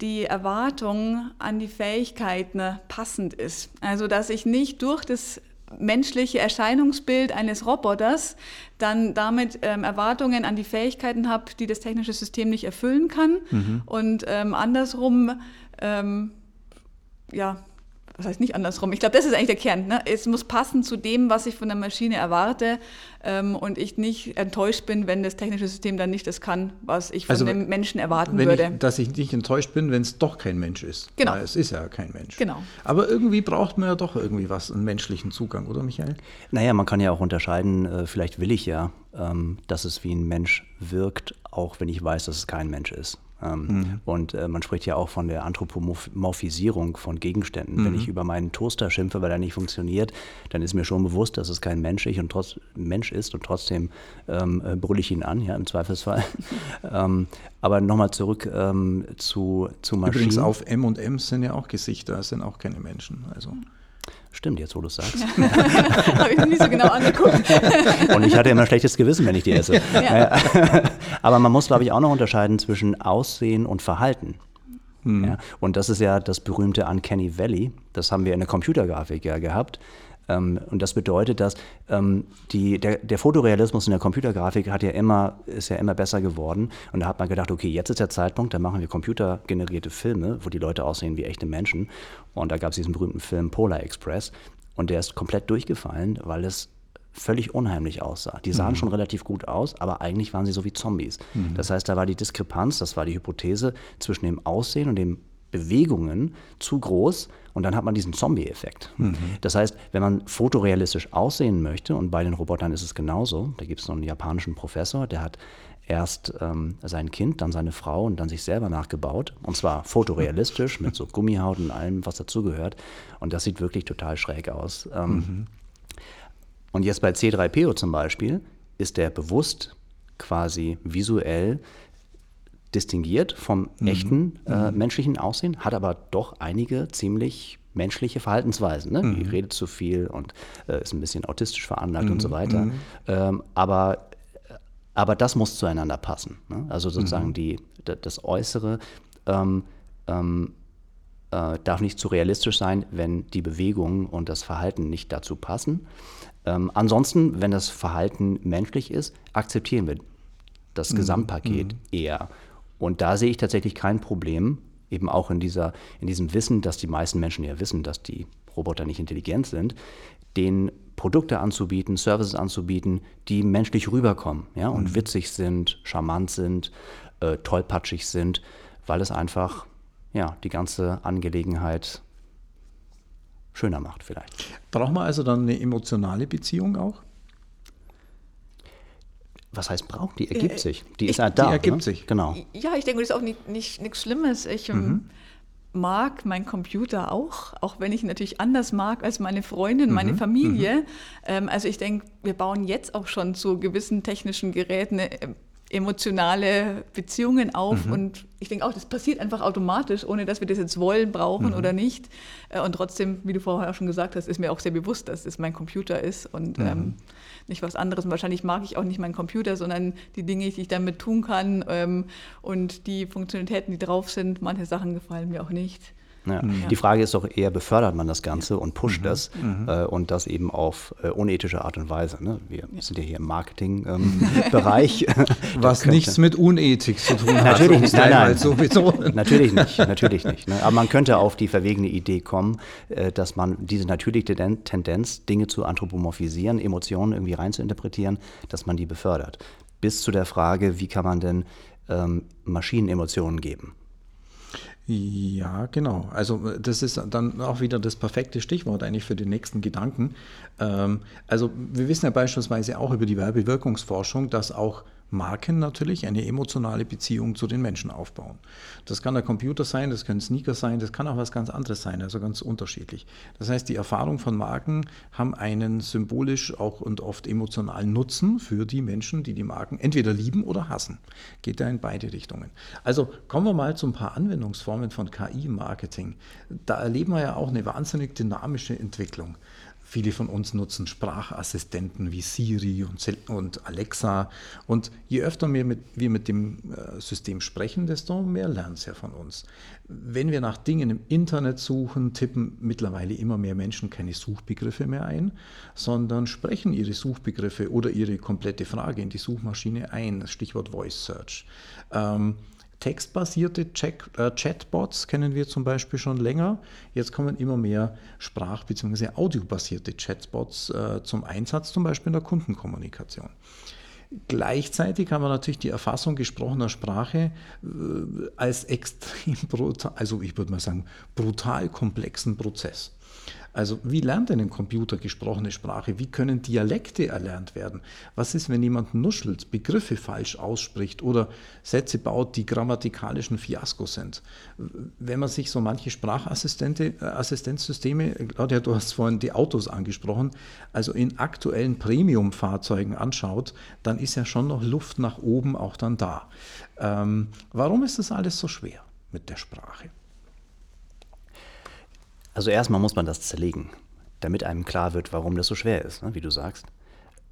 die Erwartung an die Fähigkeiten passend ist. Also dass ich nicht durch das menschliche Erscheinungsbild eines Roboters dann damit ähm, Erwartungen an die Fähigkeiten habe, die das technische System nicht erfüllen kann. Mhm. Und ähm, andersrum, ähm, ja, was heißt nicht andersrum? Ich glaube, das ist eigentlich der Kern. Ne? Es muss passen zu dem, was ich von der Maschine erwarte ähm, und ich nicht enttäuscht bin, wenn das technische System dann nicht das kann, was ich von also, dem Menschen erwarten würde. Ich, dass ich nicht enttäuscht bin, wenn es doch kein Mensch ist. Genau. Weil es ist ja kein Mensch. Genau. Aber irgendwie braucht man ja doch irgendwie was, einen menschlichen Zugang, oder Michael? Naja, man kann ja auch unterscheiden, äh, vielleicht will ich ja, ähm, dass es wie ein Mensch wirkt, auch wenn ich weiß, dass es kein Mensch ist. Ähm, mhm. Und äh, man spricht ja auch von der Anthropomorphisierung von Gegenständen. Mhm. Wenn ich über meinen Toaster schimpfe, weil er nicht funktioniert, dann ist mir schon bewusst, dass es kein Mensch, ich und trotz, Mensch ist und trotzdem ähm, äh, brülle ich ihn an, ja, im Zweifelsfall. ähm, aber nochmal zurück ähm, zu, zu Maschinen. Übrigens auf M und M sind ja auch Gesichter, es sind auch keine Menschen. Also. Stimmt, jetzt wo du es sagst. Habe ich noch nie so genau angeguckt. Und ich hatte immer schlechtes Gewissen, wenn ich die esse. Ja. Aber man muss, glaube ich, auch noch unterscheiden zwischen Aussehen und Verhalten. Hm. Ja, und das ist ja das berühmte Uncanny Valley. Das haben wir in der Computergrafik ja gehabt. Ähm, und das bedeutet, dass ähm, die, der, der, Fotorealismus in der Computergrafik hat ja immer, ist ja immer besser geworden. Und da hat man gedacht, okay, jetzt ist der Zeitpunkt, da machen wir computergenerierte Filme, wo die Leute aussehen wie echte Menschen. Und da gab es diesen berühmten Film Polar Express. Und der ist komplett durchgefallen, weil es völlig unheimlich aussah. Die sahen mhm. schon relativ gut aus, aber eigentlich waren sie so wie Zombies. Mhm. Das heißt, da war die Diskrepanz, das war die Hypothese zwischen dem Aussehen und den Bewegungen zu groß und dann hat man diesen Zombie-Effekt. Mhm. Das heißt, wenn man fotorealistisch aussehen möchte, und bei den Robotern ist es genauso, da gibt es noch einen japanischen Professor, der hat erst ähm, sein Kind, dann seine Frau und dann sich selber nachgebaut. Und zwar fotorealistisch mit so Gummihaut und allem, was dazugehört. Und das sieht wirklich total schräg aus. Ähm, mhm. Und jetzt bei C3PO zum Beispiel ist der bewusst quasi visuell distinguiert vom mhm. echten äh, mhm. menschlichen Aussehen, hat aber doch einige ziemlich menschliche Verhaltensweisen. Ne? Mhm. Die redet zu viel und äh, ist ein bisschen autistisch veranlagt und so mhm. weiter. Mhm. Ähm, aber, aber das muss zueinander passen. Ne? Also sozusagen mhm. die, das Äußere ähm, ähm, äh, darf nicht zu realistisch sein, wenn die Bewegung und das Verhalten nicht dazu passen. Ähm, ansonsten, wenn das Verhalten menschlich ist, akzeptieren wir das Gesamtpaket eher. Und da sehe ich tatsächlich kein Problem, eben auch in, dieser, in diesem Wissen, dass die meisten Menschen ja wissen, dass die Roboter nicht intelligent sind, den Produkte anzubieten, Services anzubieten, die menschlich rüberkommen ja, und mhm. witzig sind, charmant sind, äh, tollpatschig sind, weil es einfach ja, die ganze Angelegenheit schöner macht vielleicht. Braucht man also dann eine emotionale Beziehung auch? Was heißt braucht? Die ergibt äh, sich. Die ist halt da. Die ergibt ne? sich. Genau. Ja, ich denke, das ist auch nicht, nicht, nichts Schlimmes. Ich ähm, mhm. mag meinen Computer auch, auch wenn ich ihn natürlich anders mag als meine Freundin, mhm. meine Familie. Mhm. Ähm, also ich denke, wir bauen jetzt auch schon zu gewissen technischen Geräten äh, emotionale Beziehungen auf. Mhm. Und ich denke auch, das passiert einfach automatisch, ohne dass wir das jetzt wollen, brauchen mhm. oder nicht. Äh, und trotzdem, wie du vorher auch schon gesagt hast, ist mir auch sehr bewusst, dass es mein Computer ist und mhm. ähm, nicht was anderes. Und wahrscheinlich mag ich auch nicht meinen Computer, sondern die Dinge, die ich damit tun kann ähm, und die Funktionalitäten, die drauf sind. Manche Sachen gefallen mir auch nicht. Ja. Mhm. Die Frage ist doch eher, befördert man das Ganze und pusht mhm. das mhm. Äh, und das eben auf äh, unethische Art und Weise. Ne? Wir ja. sind ja hier im Marketing-Bereich. Ähm, Was nichts mit Unethik zu tun hat. Natürlich nicht, nein, nein. So natürlich nicht, natürlich nicht. Ne? Aber man könnte auf die verwegene Idee kommen, äh, dass man diese natürliche Tendenz, Dinge zu anthropomorphisieren, Emotionen irgendwie reinzuinterpretieren, dass man die befördert. Bis zu der Frage, wie kann man denn ähm, Maschinen Emotionen geben? Ja, genau. Also äh, das ist dann auch wieder das perfekte Stichwort eigentlich für den nächsten Gedanken. Ähm, also wir wissen ja beispielsweise auch über die Werbewirkungsforschung, dass auch Marken natürlich eine emotionale Beziehung zu den Menschen aufbauen. Das kann der Computer sein, das können Sneaker sein, das kann auch was ganz anderes sein, also ganz unterschiedlich. Das heißt, die Erfahrung von Marken haben einen symbolisch auch und oft emotionalen Nutzen für die Menschen, die die Marken entweder lieben oder hassen. Geht da in beide Richtungen. Also kommen wir mal zu ein paar Anwendungsformen von KI-Marketing. Da erleben wir ja auch eine wahnsinnig dynamische Entwicklung. Viele von uns nutzen Sprachassistenten wie Siri und, Alexa. Und je öfter wir mit, wir mit dem äh, System sprechen, desto mehr lernt es ja von uns. Wenn wir nach Dingen im Internet suchen, tippen mittlerweile immer mehr Menschen keine Suchbegriffe mehr ein, sondern sprechen ihre Suchbegriffe oder ihre komplette Frage in die Suchmaschine ein. Stichwort Voice Search. Ähm, Textbasierte Chat, äh, Chatbots kennen wir zum Beispiel schon länger. Jetzt kommen immer mehr Sprach- bzw. audiobasierte Chatbots äh, zum Einsatz, zum Beispiel in der Kundenkommunikation. Gleichzeitig haben wir natürlich die Erfassung gesprochener Sprache äh, als extrem brutal, also ich würde mal sagen, brutal komplexen Prozess. Also wie lernt denn ein Computer gesprochene Sprache? Wie können Dialekte erlernt werden? Was ist, wenn jemand nuschelt, Begriffe falsch ausspricht oder Sätze baut, die grammatikalisch Fiasko sind? Wenn man sich so manche Sprachassistenzsysteme, äh, Claudia, du hast vorhin die Autos angesprochen, also in aktuellen Premium-Fahrzeugen anschaut, dann ist ja schon noch Luft nach oben auch dann da. Ähm, warum ist das alles so schwer mit der Sprache? Also erstmal muss man das zerlegen, damit einem klar wird, warum das so schwer ist, ne, wie du sagst.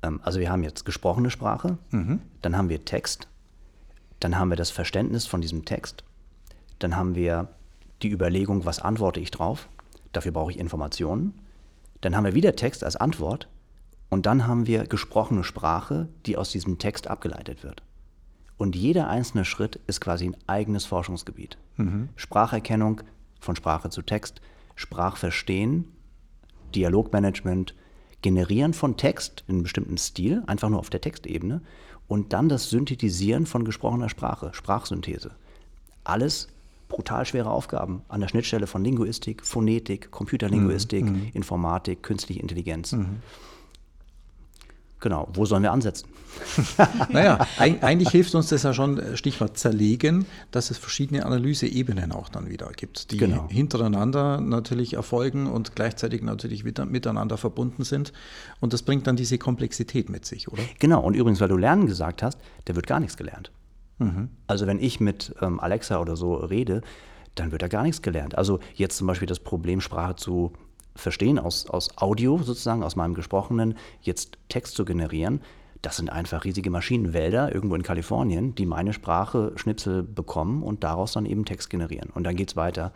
Ähm, also wir haben jetzt gesprochene Sprache, mhm. dann haben wir Text, dann haben wir das Verständnis von diesem Text, dann haben wir die Überlegung, was antworte ich drauf, dafür brauche ich Informationen, dann haben wir wieder Text als Antwort und dann haben wir gesprochene Sprache, die aus diesem Text abgeleitet wird. Und jeder einzelne Schritt ist quasi ein eigenes Forschungsgebiet. Mhm. Spracherkennung von Sprache zu Text, Sprachverstehen, Dialogmanagement, Generieren von Text in einem bestimmten Stil, einfach nur auf der Textebene, und dann das Synthetisieren von gesprochener Sprache, Sprachsynthese. Alles brutal schwere Aufgaben an der Schnittstelle von Linguistik, Phonetik, Computerlinguistik, mhm. Informatik, künstliche Intelligenz. Mhm. Genau, wo sollen wir ansetzen? naja, eigentlich hilft uns das ja schon, äh, Stichwort zerlegen, dass es verschiedene Analyseebenen auch dann wieder gibt, die genau. hintereinander natürlich erfolgen und gleichzeitig natürlich miteinander verbunden sind. Und das bringt dann diese Komplexität mit sich, oder? Genau, und übrigens, weil du Lernen gesagt hast, da wird gar nichts gelernt. Mhm. Also wenn ich mit ähm, Alexa oder so rede, dann wird da gar nichts gelernt. Also jetzt zum Beispiel das Problem, Sprache zu verstehen, aus, aus Audio sozusagen, aus meinem Gesprochenen, jetzt Text zu generieren, das sind einfach riesige Maschinenwälder irgendwo in Kalifornien, die meine Sprache Schnipsel bekommen und daraus dann eben Text generieren. Und dann geht es weiter.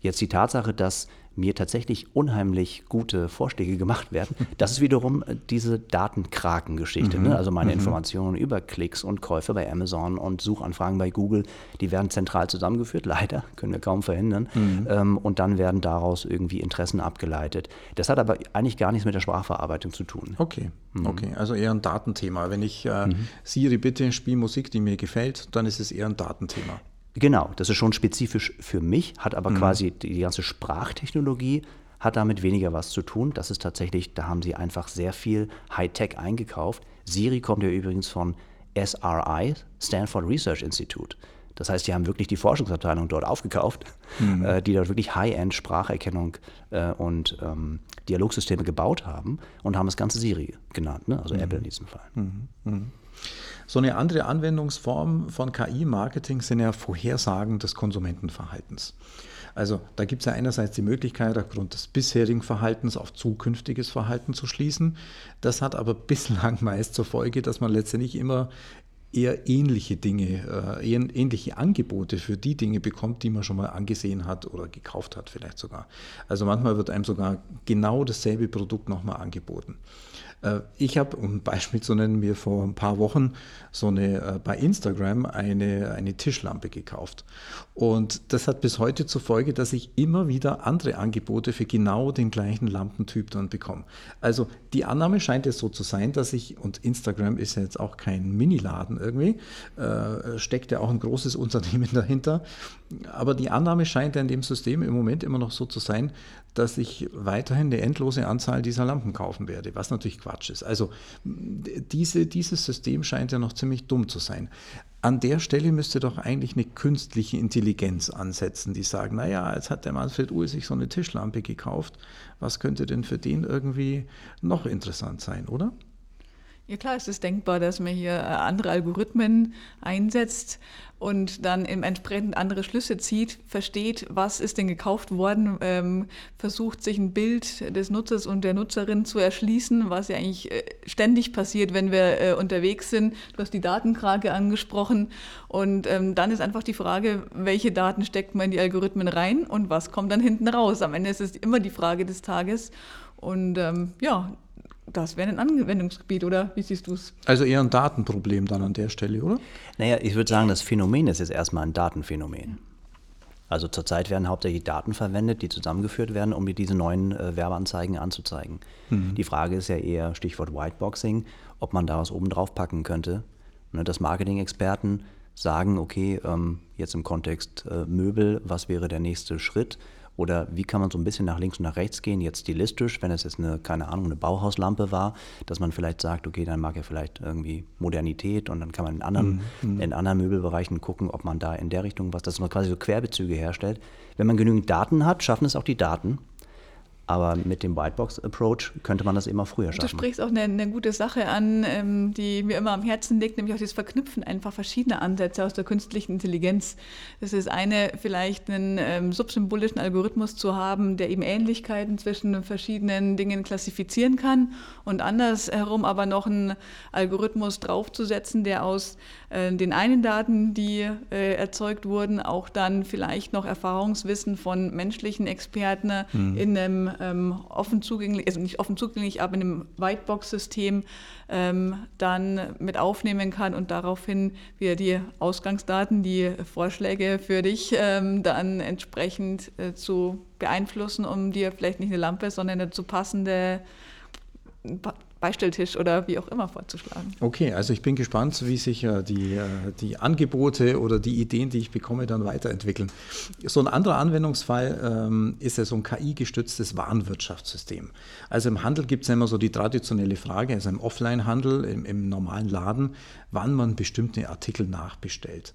Jetzt die Tatsache, dass mir tatsächlich unheimlich gute Vorschläge gemacht werden. Das ist wiederum äh, diese Datenkraken-Geschichte. Ne? Mhm. Ne? Also meine mhm. Informationen über Klicks und Käufe bei Amazon und Suchanfragen bei Google, die werden zentral zusammengeführt, leider, können wir kaum verhindern. Mhm. Ähm, und dann werden daraus irgendwie Interessen abgeleitet. Das hat aber eigentlich gar nichts mit der Sprachverarbeitung zu tun. Okay, mhm. okay. Also eher ein Datenthema. Wenn ich äh, mhm. Siri bitte, spiel Musik, die mir gefällt, dann ist es eher ein Datenthema. Genau, das ist schon spezifisch für mich, hat aber mhm. quasi die ganze Sprachtechnologie hat damit weniger was zu tun. Das ist tatsächlich, da haben sie einfach sehr viel Hightech eingekauft. Siri kommt ja übrigens von SRI, Stanford Research Institute. Das heißt, die haben wirklich die Forschungsabteilung dort aufgekauft, mhm. äh, die dort wirklich High-End-Spracherkennung äh, und ähm, Dialogsysteme gebaut haben und haben das Ganze Siri genannt, ne? also mhm. Apple in diesem Fall. Mhm. So eine andere Anwendungsform von KI-Marketing sind ja Vorhersagen des Konsumentenverhaltens. Also da gibt es ja einerseits die Möglichkeit, aufgrund des bisherigen Verhaltens auf zukünftiges Verhalten zu schließen. Das hat aber bislang meist zur Folge, dass man letztendlich immer eher ähnliche Dinge, äh, ähnliche Angebote für die Dinge bekommt, die man schon mal angesehen hat oder gekauft hat vielleicht sogar. Also manchmal wird einem sogar genau dasselbe Produkt nochmal angeboten. Äh, ich habe, um ein Beispiel zu nennen, mir vor ein paar Wochen so eine äh, bei Instagram eine, eine Tischlampe gekauft. Und das hat bis heute zur Folge, dass ich immer wieder andere Angebote für genau den gleichen Lampentyp dann bekomme. Also die Annahme scheint es so zu sein, dass ich, und Instagram ist ja jetzt auch kein Miniladen irgendwie, äh, steckt ja auch ein großes Unternehmen dahinter. Aber die Annahme scheint ja in dem System im Moment immer noch so zu sein, dass ich weiterhin eine endlose Anzahl dieser Lampen kaufen werde, was natürlich Quatsch ist. Also diese, dieses System scheint ja noch ziemlich dumm zu sein. An der Stelle müsste doch eigentlich eine künstliche Intelligenz ansetzen, die sagen, naja, jetzt hat der Manfred Uhl sich so eine Tischlampe gekauft, was könnte denn für den irgendwie noch interessant sein, oder? Ja klar, es ist denkbar, dass man hier äh, andere Algorithmen einsetzt und dann entsprechend andere Schlüsse zieht, versteht, was ist denn gekauft worden, ähm, versucht sich ein Bild des Nutzers und der Nutzerin zu erschließen, was ja eigentlich äh, ständig passiert, wenn wir äh, unterwegs sind. Du hast die Datenkrake angesprochen und ähm, dann ist einfach die Frage, welche Daten steckt man in die Algorithmen rein und was kommt dann hinten raus. Am Ende ist es immer die Frage des Tages. Und ähm, ja, das wäre ein Anwendungsgebiet, oder wie siehst du es? Also eher ein Datenproblem dann an der Stelle, oder? Naja, ich würde sagen, das Phänomen ist jetzt erstmal ein Datenphänomen. Also zurzeit werden hauptsächlich Daten verwendet, die zusammengeführt werden, um diese neuen äh, Werbeanzeigen anzuzeigen. Mhm. Die Frage ist ja eher, Stichwort Whiteboxing, ob man da was oben drauf packen könnte. Ne, dass Marketing-Experten sagen, okay, ähm, jetzt im Kontext äh, Möbel, was wäre der nächste Schritt? Oder wie kann man so ein bisschen nach links und nach rechts gehen, jetzt stilistisch, wenn es jetzt eine, keine Ahnung, eine Bauhauslampe war, dass man vielleicht sagt, okay, dann mag er vielleicht irgendwie Modernität und dann kann man in anderen, mhm. in anderen Möbelbereichen gucken, ob man da in der Richtung was, dass man quasi so Querbezüge herstellt. Wenn man genügend Daten hat, schaffen es auch die Daten, aber mit dem Whitebox-Approach könnte man das immer früher schaffen. Du sprichst auch eine, eine gute Sache an, ähm, die mir immer am Herzen liegt, nämlich auch das Verknüpfen einfach verschiedener Ansätze aus der künstlichen Intelligenz. Das ist eine, vielleicht einen ähm, subsymbolischen Algorithmus zu haben, der eben Ähnlichkeiten zwischen verschiedenen Dingen klassifizieren kann und andersherum aber noch einen Algorithmus draufzusetzen, der aus äh, den einen Daten, die äh, erzeugt wurden, auch dann vielleicht noch Erfahrungswissen von menschlichen Experten mhm. in einem ähm, offen zugänglich, also nicht offen zugänglich, aber in einem Whitebox-System ähm, dann mit aufnehmen kann und daraufhin wieder die Ausgangsdaten, die Vorschläge für dich ähm, dann entsprechend äh, zu beeinflussen, um dir vielleicht nicht eine Lampe, sondern eine zu passende Beistelltisch oder wie auch immer vorzuschlagen. Okay, also ich bin gespannt, wie sich äh, die, äh, die Angebote oder die Ideen, die ich bekomme, dann weiterentwickeln. So ein anderer Anwendungsfall ähm, ist ja so ein KI-gestütztes Warenwirtschaftssystem. Also im Handel gibt es ja immer so die traditionelle Frage, also im Offline-Handel, im, im normalen Laden, wann man bestimmte Artikel nachbestellt.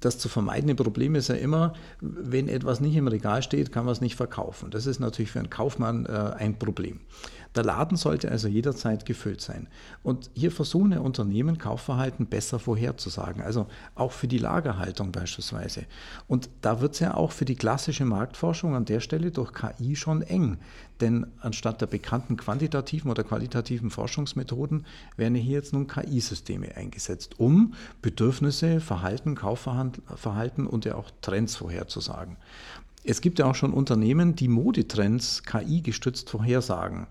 Das zu vermeidende Problem ist ja immer, wenn etwas nicht im Regal steht, kann man es nicht verkaufen. Das ist natürlich für einen Kaufmann äh, ein Problem. Der Laden sollte also jederzeit gefüllt sein. Und hier versuchen Unternehmen, Kaufverhalten besser vorherzusagen, also auch für die Lagerhaltung beispielsweise. Und da wird es ja auch für die klassische Marktforschung an der Stelle durch KI schon eng. Denn anstatt der bekannten quantitativen oder qualitativen Forschungsmethoden werden hier jetzt nun KI-Systeme eingesetzt, um Bedürfnisse, Verhalten, Kaufverhalten und ja auch Trends vorherzusagen. Es gibt ja auch schon Unternehmen, die Modetrends KI-gestützt vorhersagen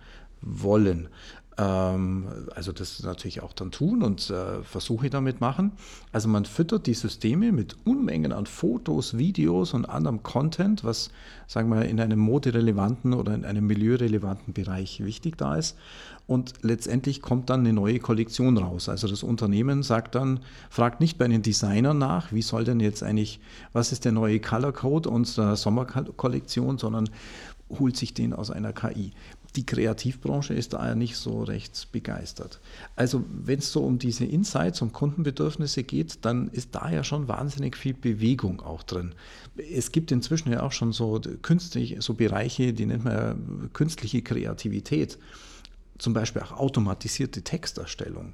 wollen. Ähm, also das natürlich auch dann tun und äh, Versuche damit machen. Also man füttert die Systeme mit Unmengen an Fotos, Videos und anderem Content, was sagen wir in einem moderelevanten oder in einem milieurelevanten Bereich wichtig da ist. Und letztendlich kommt dann eine neue Kollektion raus. Also das Unternehmen sagt dann, fragt nicht bei den Designern nach, wie soll denn jetzt eigentlich, was ist der neue Color Code unserer Sommerkollektion, sondern holt sich den aus einer KI. Die Kreativbranche ist da ja nicht so recht begeistert. Also wenn es so um diese Insights, um Kundenbedürfnisse geht, dann ist da ja schon wahnsinnig viel Bewegung auch drin. Es gibt inzwischen ja auch schon so künstlich, so Bereiche, die nennt man ja künstliche Kreativität zum Beispiel auch automatisierte Texterstellung,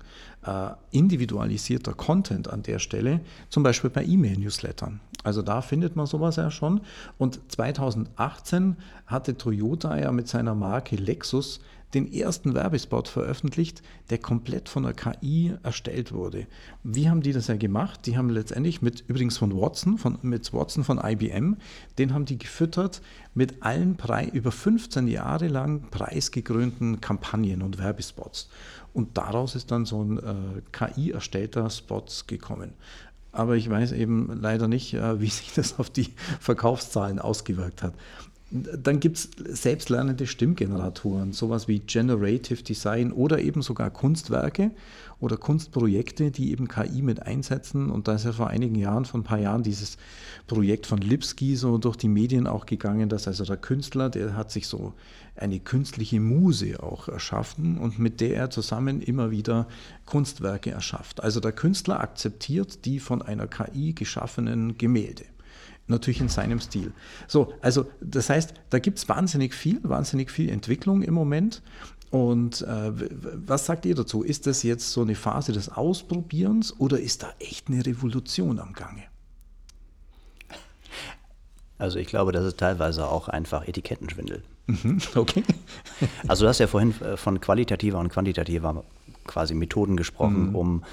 individualisierter Content an der Stelle, zum Beispiel bei E-Mail-Newslettern. Also da findet man sowas ja schon. Und 2018 hatte Toyota ja mit seiner Marke Lexus den ersten Werbespot veröffentlicht, der komplett von der KI erstellt wurde. Wie haben die das ja gemacht? Die haben letztendlich mit, übrigens von Watson, von, mit Watson von IBM, den haben die gefüttert mit allen Pre über 15 Jahre lang preisgekrönten Kampagnen und Werbespots. Und daraus ist dann so ein äh, KI-erstellter Spot gekommen. Aber ich weiß eben leider nicht, äh, wie sich das auf die Verkaufszahlen ausgewirkt hat. Dann gibt es selbstlernende Stimmgeneratoren, sowas wie Generative Design oder eben sogar Kunstwerke oder Kunstprojekte, die eben KI mit einsetzen. Und da ist ja vor einigen Jahren, vor ein paar Jahren, dieses Projekt von Lipsky so durch die Medien auch gegangen, dass also der Künstler, der hat sich so eine künstliche Muse auch erschaffen und mit der er zusammen immer wieder Kunstwerke erschafft. Also der Künstler akzeptiert die von einer KI geschaffenen Gemälde natürlich in seinem Stil. So, also das heißt, da gibt es wahnsinnig viel, wahnsinnig viel Entwicklung im Moment. Und äh, was sagt ihr dazu? Ist das jetzt so eine Phase des Ausprobierens oder ist da echt eine Revolution am Gange? Also ich glaube, das ist teilweise auch einfach Etikettenschwindel. Mhm, okay. also du hast ja vorhin äh, von qualitativer und quantitativer quasi Methoden gesprochen, mhm. um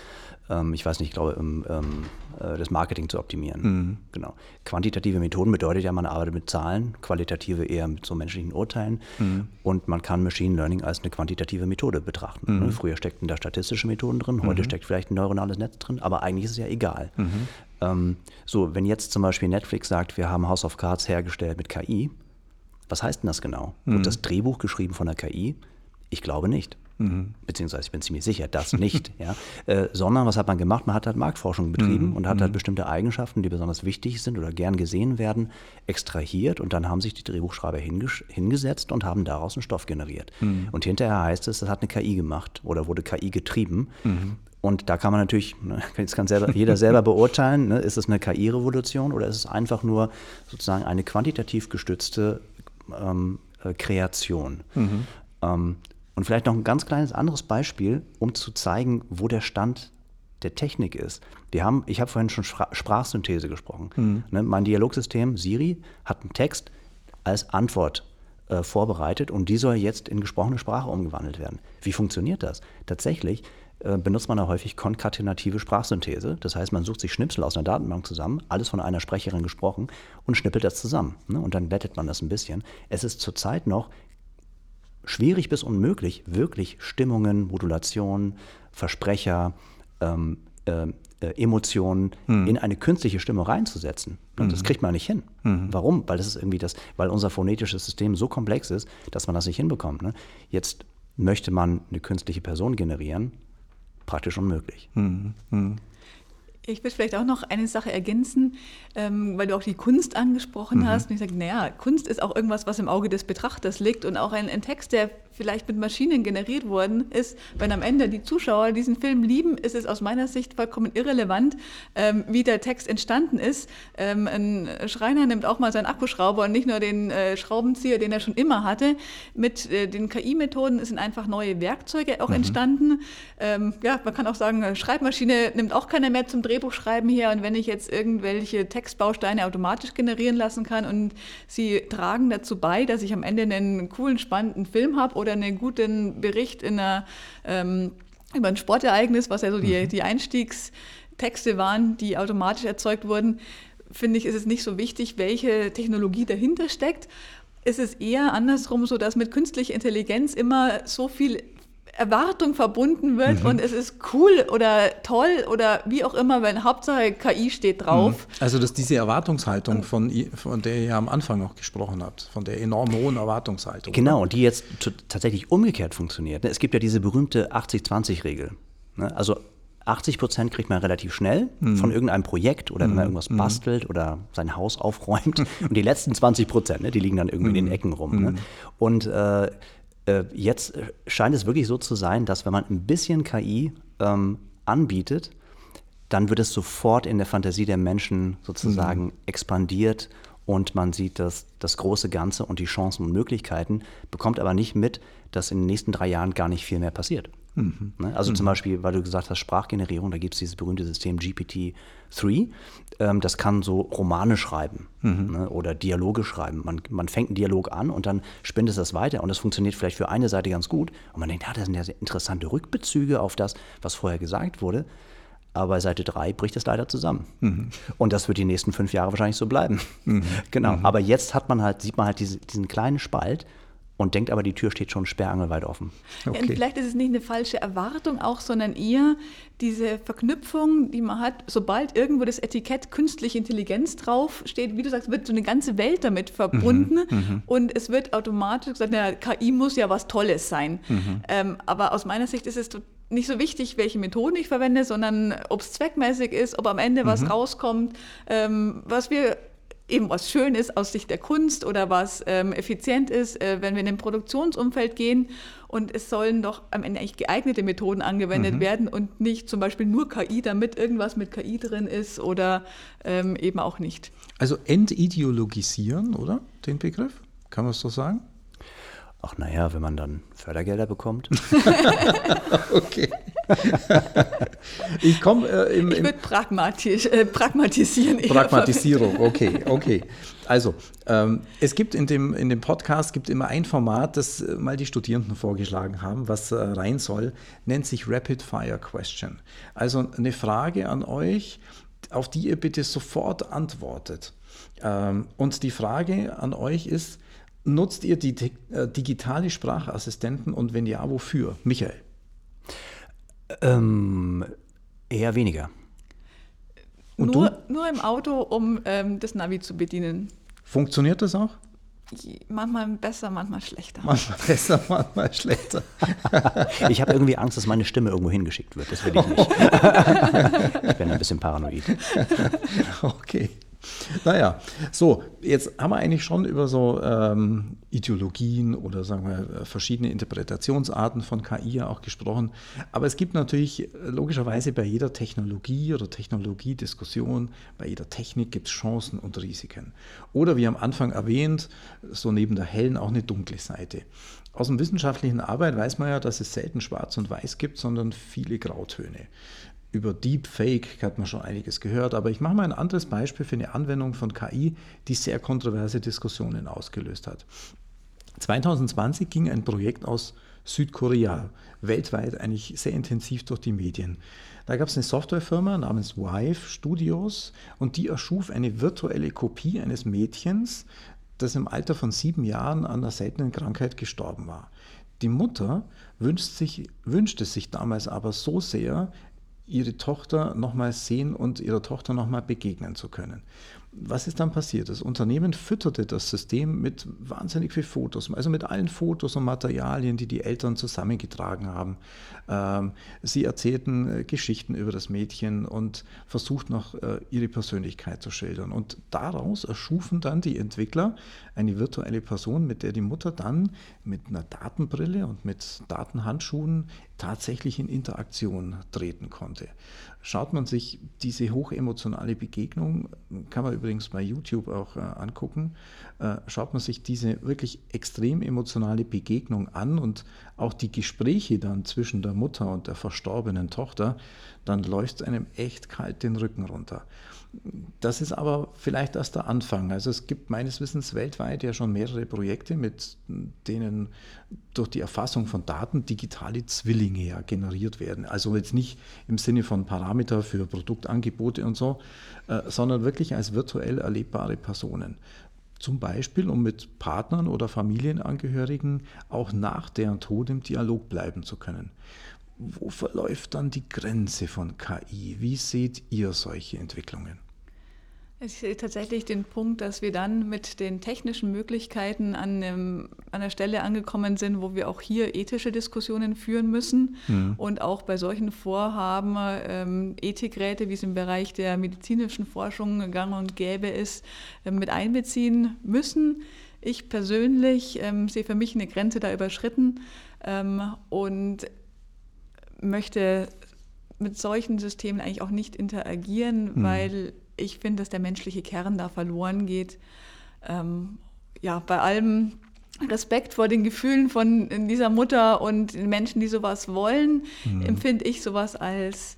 ähm, ich weiß nicht, ich glaube, um, äh, das Marketing zu optimieren. Mhm. Genau. Quantitative Methoden bedeutet ja, man arbeitet mit Zahlen, qualitative eher mit so menschlichen Urteilen mhm. und man kann Machine Learning als eine quantitative Methode betrachten. Mhm. Ne? Früher steckten da statistische Methoden drin, heute mhm. steckt vielleicht ein neuronales Netz drin, aber eigentlich ist es ja egal. Mhm. Ähm, so, wenn jetzt zum Beispiel Netflix sagt, wir haben House of Cards hergestellt mit KI, was heißt denn das genau? Wird mhm. das Drehbuch geschrieben von der KI? Ich glaube nicht. Mhm. Beziehungsweise ich bin ziemlich sicher, das nicht. ja. Äh, sondern was hat man gemacht? Man hat halt Marktforschung betrieben mhm. und hat halt mhm. bestimmte Eigenschaften, die besonders wichtig sind oder gern gesehen werden, extrahiert und dann haben sich die Drehbuchschreiber hingesetzt und haben daraus einen Stoff generiert. Mhm. Und hinterher heißt es, das hat eine KI gemacht oder wurde KI getrieben. Mhm. Und da kann man natürlich, ne, jetzt kann selber, jeder selber beurteilen, ne, ist es eine KI-Revolution oder ist es einfach nur sozusagen eine quantitativ gestützte ähm, äh, Kreation. Mhm. Ähm, und vielleicht noch ein ganz kleines anderes Beispiel, um zu zeigen, wo der Stand der Technik ist. Wir haben, ich habe vorhin schon Sprachsynthese gesprochen. Mhm. Ne, mein Dialogsystem Siri hat einen Text als Antwort äh, vorbereitet und die soll jetzt in gesprochene Sprache umgewandelt werden. Wie funktioniert das? Tatsächlich äh, benutzt man da häufig konkatenative Sprachsynthese. Das heißt, man sucht sich Schnipsel aus einer Datenbank zusammen, alles von einer Sprecherin gesprochen und schnippelt das zusammen. Ne? Und dann bettet man das ein bisschen. Es ist zurzeit noch schwierig bis unmöglich, wirklich Stimmungen, Modulationen, Versprecher, ähm, äh, äh, Emotionen hm. in eine künstliche Stimme reinzusetzen. Und das hm. kriegt man nicht hin. Hm. Warum? Weil das ist irgendwie das, weil unser phonetisches System so komplex ist, dass man das nicht hinbekommt. Ne? Jetzt möchte man eine künstliche Person generieren, praktisch unmöglich. Ich will vielleicht auch noch eine Sache ergänzen, ähm, weil du auch die Kunst angesprochen mhm. hast. Und ich sage, naja, Kunst ist auch irgendwas, was im Auge des Betrachters liegt und auch ein, ein Text, der vielleicht mit Maschinen generiert worden ist, wenn am Ende die Zuschauer diesen Film lieben, ist es aus meiner Sicht vollkommen irrelevant, ähm, wie der Text entstanden ist. Ähm, ein Schreiner nimmt auch mal seinen Akkuschrauber und nicht nur den äh, Schraubenzieher, den er schon immer hatte. Mit äh, den KI-Methoden sind einfach neue Werkzeuge auch mhm. entstanden. Ja, man kann auch sagen, Schreibmaschine nimmt auch keiner mehr zum Drehbuchschreiben her. Und wenn ich jetzt irgendwelche Textbausteine automatisch generieren lassen kann und sie tragen dazu bei, dass ich am Ende einen coolen, spannenden Film habe oder oder einen guten Bericht in einer, ähm, über ein Sportereignis, was ja so die, mhm. die Einstiegstexte waren, die automatisch erzeugt wurden, finde ich, ist es nicht so wichtig, welche Technologie dahinter steckt. Es ist eher andersrum so, dass mit künstlicher Intelligenz immer so viel Erwartung verbunden wird mhm. und es ist cool oder toll oder wie auch immer, wenn Hauptsache KI steht drauf. Mhm. Also dass diese Erwartungshaltung, von, von der ihr am Anfang auch gesprochen habt, von der enorm hohen Erwartungshaltung. Genau, und die jetzt tatsächlich umgekehrt funktioniert. Es gibt ja diese berühmte 80-20-Regel. Ne? Also 80 Prozent kriegt man relativ schnell mhm. von irgendeinem Projekt oder wenn man mhm. irgendwas mhm. bastelt oder sein Haus aufräumt. Und die letzten 20 Prozent, ne, die liegen dann irgendwie in den. Ecken rum. Ne? Und äh, jetzt scheint es wirklich so zu sein, dass wenn man ein bisschen KI ähm, anbietet, dann wird es sofort in der Fantasie der Menschen sozusagen mhm. expandiert und man sieht das, das große Ganze und die Chancen und Möglichkeiten, bekommt aber nicht mit, dass in den nächsten drei Jahren gar nicht viel mehr passiert. Mhm. Ne? Also mhm. zum Beispiel, weil du gesagt hast, Sprachgenerierung, da gibt es dieses berühmte System GPT-3. Ähm, das kann so Romane schreiben mhm. ne? oder Dialoge schreiben. Man, man fängt einen Dialog an und dann spinnt es das weiter und das funktioniert vielleicht für eine Seite ganz gut. Und man denkt, ja, das sind ja interessante Rückbezüge auf das, was vorher gesagt wurde. Aber bei Seite 3 bricht es leider zusammen. Mhm. Und das wird die nächsten fünf Jahre wahrscheinlich so bleiben. Mhm. Genau. Mhm. Aber jetzt hat man halt, sieht man halt diese, diesen kleinen Spalt und denkt aber, die Tür steht schon sperrangelweit offen. Okay. Und vielleicht ist es nicht eine falsche Erwartung auch, sondern eher diese Verknüpfung, die man hat, sobald irgendwo das Etikett künstliche Intelligenz draufsteht, wie du sagst, wird so eine ganze Welt damit verbunden mhm, mhm. und es wird automatisch gesagt, na, KI muss ja was Tolles sein. Mhm. Ähm, aber aus meiner Sicht ist es nicht so wichtig, welche Methoden ich verwende, sondern ob es zweckmäßig ist, ob am Ende was mhm. rauskommt, ähm, was wir eben was schön ist aus Sicht der Kunst oder was ähm, effizient ist, äh, wenn wir in ein Produktionsumfeld gehen. Und es sollen doch am Ende eigentlich geeignete Methoden angewendet mhm. werden und nicht zum Beispiel nur KI, damit irgendwas mit KI drin ist oder ähm, eben auch nicht. Also entideologisieren, oder? Den Begriff? Kann man es so sagen? Ach naja, wenn man dann Fördergelder bekommt. okay. ich komme äh, im, Ich würde pragmatisch, äh, pragmatisieren. Pragmatisierung, okay, okay. Also, ähm, es gibt in dem, in dem Podcast gibt immer ein Format, das äh, mal die Studierenden vorgeschlagen haben, was äh, rein soll, nennt sich Rapid Fire Question. Also eine Frage an euch, auf die ihr bitte sofort antwortet. Ähm, und die Frage an euch ist, Nutzt ihr die äh, digitale Sprachassistenten und wenn ja, wofür? Michael? Ähm, eher weniger. Und nur, du? nur im Auto, um ähm, das Navi zu bedienen. Funktioniert das auch? Manchmal besser, manchmal schlechter. Manchmal besser, manchmal schlechter. ich habe irgendwie Angst, dass meine Stimme irgendwo hingeschickt wird. Das will ich nicht. ich bin ein bisschen paranoid. Okay. Naja, so, jetzt haben wir eigentlich schon über so ähm, Ideologien oder sagen wir verschiedene Interpretationsarten von KI auch gesprochen. Aber es gibt natürlich logischerweise bei jeder Technologie oder Technologiediskussion, bei jeder Technik gibt es Chancen und Risiken. Oder wie am Anfang erwähnt, so neben der hellen auch eine dunkle Seite. Aus der wissenschaftlichen Arbeit weiß man ja, dass es selten schwarz und weiß gibt, sondern viele Grautöne über Deepfake hat man schon einiges gehört, aber ich mache mal ein anderes Beispiel für eine Anwendung von KI, die sehr kontroverse Diskussionen ausgelöst hat. 2020 ging ein Projekt aus Südkorea weltweit eigentlich sehr intensiv durch die Medien. Da gab es eine Softwarefirma namens Vive Studios und die erschuf eine virtuelle Kopie eines Mädchens, das im Alter von sieben Jahren an einer seltenen Krankheit gestorben war. Die Mutter wünscht sich, wünschte sich damals aber so sehr, ihre Tochter nochmal sehen und ihrer Tochter nochmal begegnen zu können. Was ist dann passiert? Das Unternehmen fütterte das System mit wahnsinnig viel Fotos, also mit allen Fotos und Materialien, die die Eltern zusammengetragen haben. Ähm, sie erzählten äh, Geschichten über das Mädchen und versuchten auch äh, ihre Persönlichkeit zu schildern. Und daraus erschufen dann die Entwickler eine virtuelle Person, mit der die Mutter dann mit einer Datenbrille und mit Datenhandschuhen tatsächlich in Interaktion treten konnte. Schaut man sich diese hochemotionale Begegnung, kann man übrigens bei YouTube auch äh, angucken, äh, schaut man sich diese wirklich extrem emotionale Begegnung an und auch die Gespräche dann zwischen der Mutter und der verstorbenen Tochter, dann läuft es einem echt kalt den Rücken runter. Das ist aber vielleicht erst der Anfang. Also es gibt meines Wissens weltweit ja schon mehrere Projekte, mit denen durch die Erfassung von Daten digitale Zwillinge ja generiert werden. Also jetzt nicht im Sinne von Parameter für Produktangebote und so, äh, sondern wirklich als virtuell erlebbare Personen. Zum Beispiel, um mit Partnern oder Familienangehörigen auch nach deren Tod im Dialog bleiben zu können. Wo verläuft dann die Grenze von KI? Wie seht ihr solche Entwicklungen? Ich sehe tatsächlich den Punkt, dass wir dann mit den technischen Möglichkeiten an, einem, an der Stelle angekommen sind, wo wir auch hier ethische Diskussionen führen müssen mhm. und auch bei solchen Vorhaben ähm, Ethikräte, wie es im Bereich der medizinischen Forschung gang und gäbe ist, äh, mit einbeziehen müssen. Ich persönlich ähm, sehe für mich eine Grenze da überschritten ähm, und möchte mit solchen Systemen eigentlich auch nicht interagieren, mhm. weil ich finde, dass der menschliche Kern da verloren geht. Ähm, ja, bei allem Respekt vor den Gefühlen von dieser Mutter und den Menschen, die sowas wollen, mhm. empfinde ich sowas als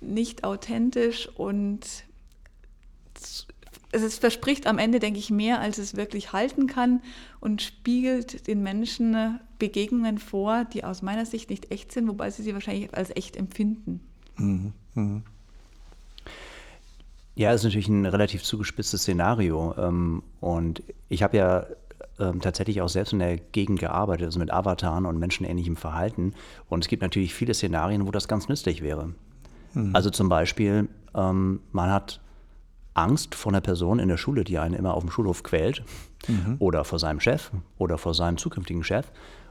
nicht authentisch und es verspricht am Ende, denke ich, mehr, als es wirklich halten kann und spiegelt den Menschen Begegnungen vor, die aus meiner Sicht nicht echt sind, wobei sie sie wahrscheinlich als echt empfinden. Mhm. Mhm. Ja, ist natürlich ein relativ zugespitztes Szenario. Ähm, und ich habe ja ähm, tatsächlich auch selbst in der Gegend gearbeitet, also mit Avataren und menschenähnlichem Verhalten. Und es gibt natürlich viele Szenarien, wo das ganz nützlich wäre. Mhm. Also zum Beispiel, ähm, man hat Angst vor einer Person in der Schule, die einen immer auf dem Schulhof quält, mhm. oder vor seinem Chef oder vor seinem zukünftigen Chef.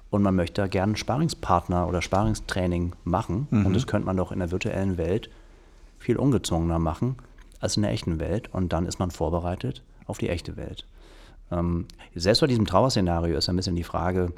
Und man möchte da gerne Sparingspartner oder Sparingstraining machen. Mhm. Und das könnte man doch in der virtuellen Welt viel ungezwungener machen als in der echten Welt und dann ist man vorbereitet auf die echte Welt. Ähm, selbst bei diesem Trauerszenario ist ein bisschen die Frage,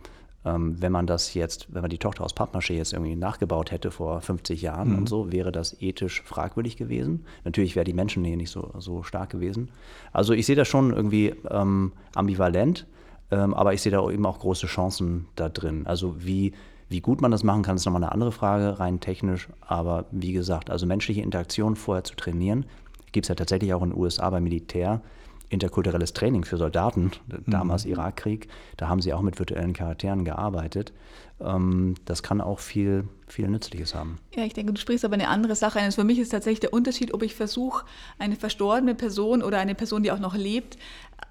wenn man das jetzt, wenn man die Tochter aus Pappmaché jetzt irgendwie nachgebaut hätte vor 50 Jahren mhm. und so, wäre das ethisch fragwürdig gewesen. Natürlich wäre die Menschennähe nicht so, so stark gewesen. Also ich sehe das schon irgendwie ähm, ambivalent, ähm, aber ich sehe da eben auch große Chancen da drin. Also wie, wie gut man das machen kann, ist nochmal eine andere Frage, rein technisch. Aber wie gesagt, also menschliche Interaktion vorher zu trainieren, gibt es ja tatsächlich auch in den USA beim Militär interkulturelles Training für Soldaten, damals mhm. Irakkrieg, da haben sie auch mit virtuellen Charakteren gearbeitet. Ähm, das kann auch viel, viel Nützliches haben. Ja, ich denke, du sprichst aber eine andere Sache an. Für mich ist tatsächlich der Unterschied, ob ich versuche, eine verstorbene Person oder eine Person, die auch noch lebt,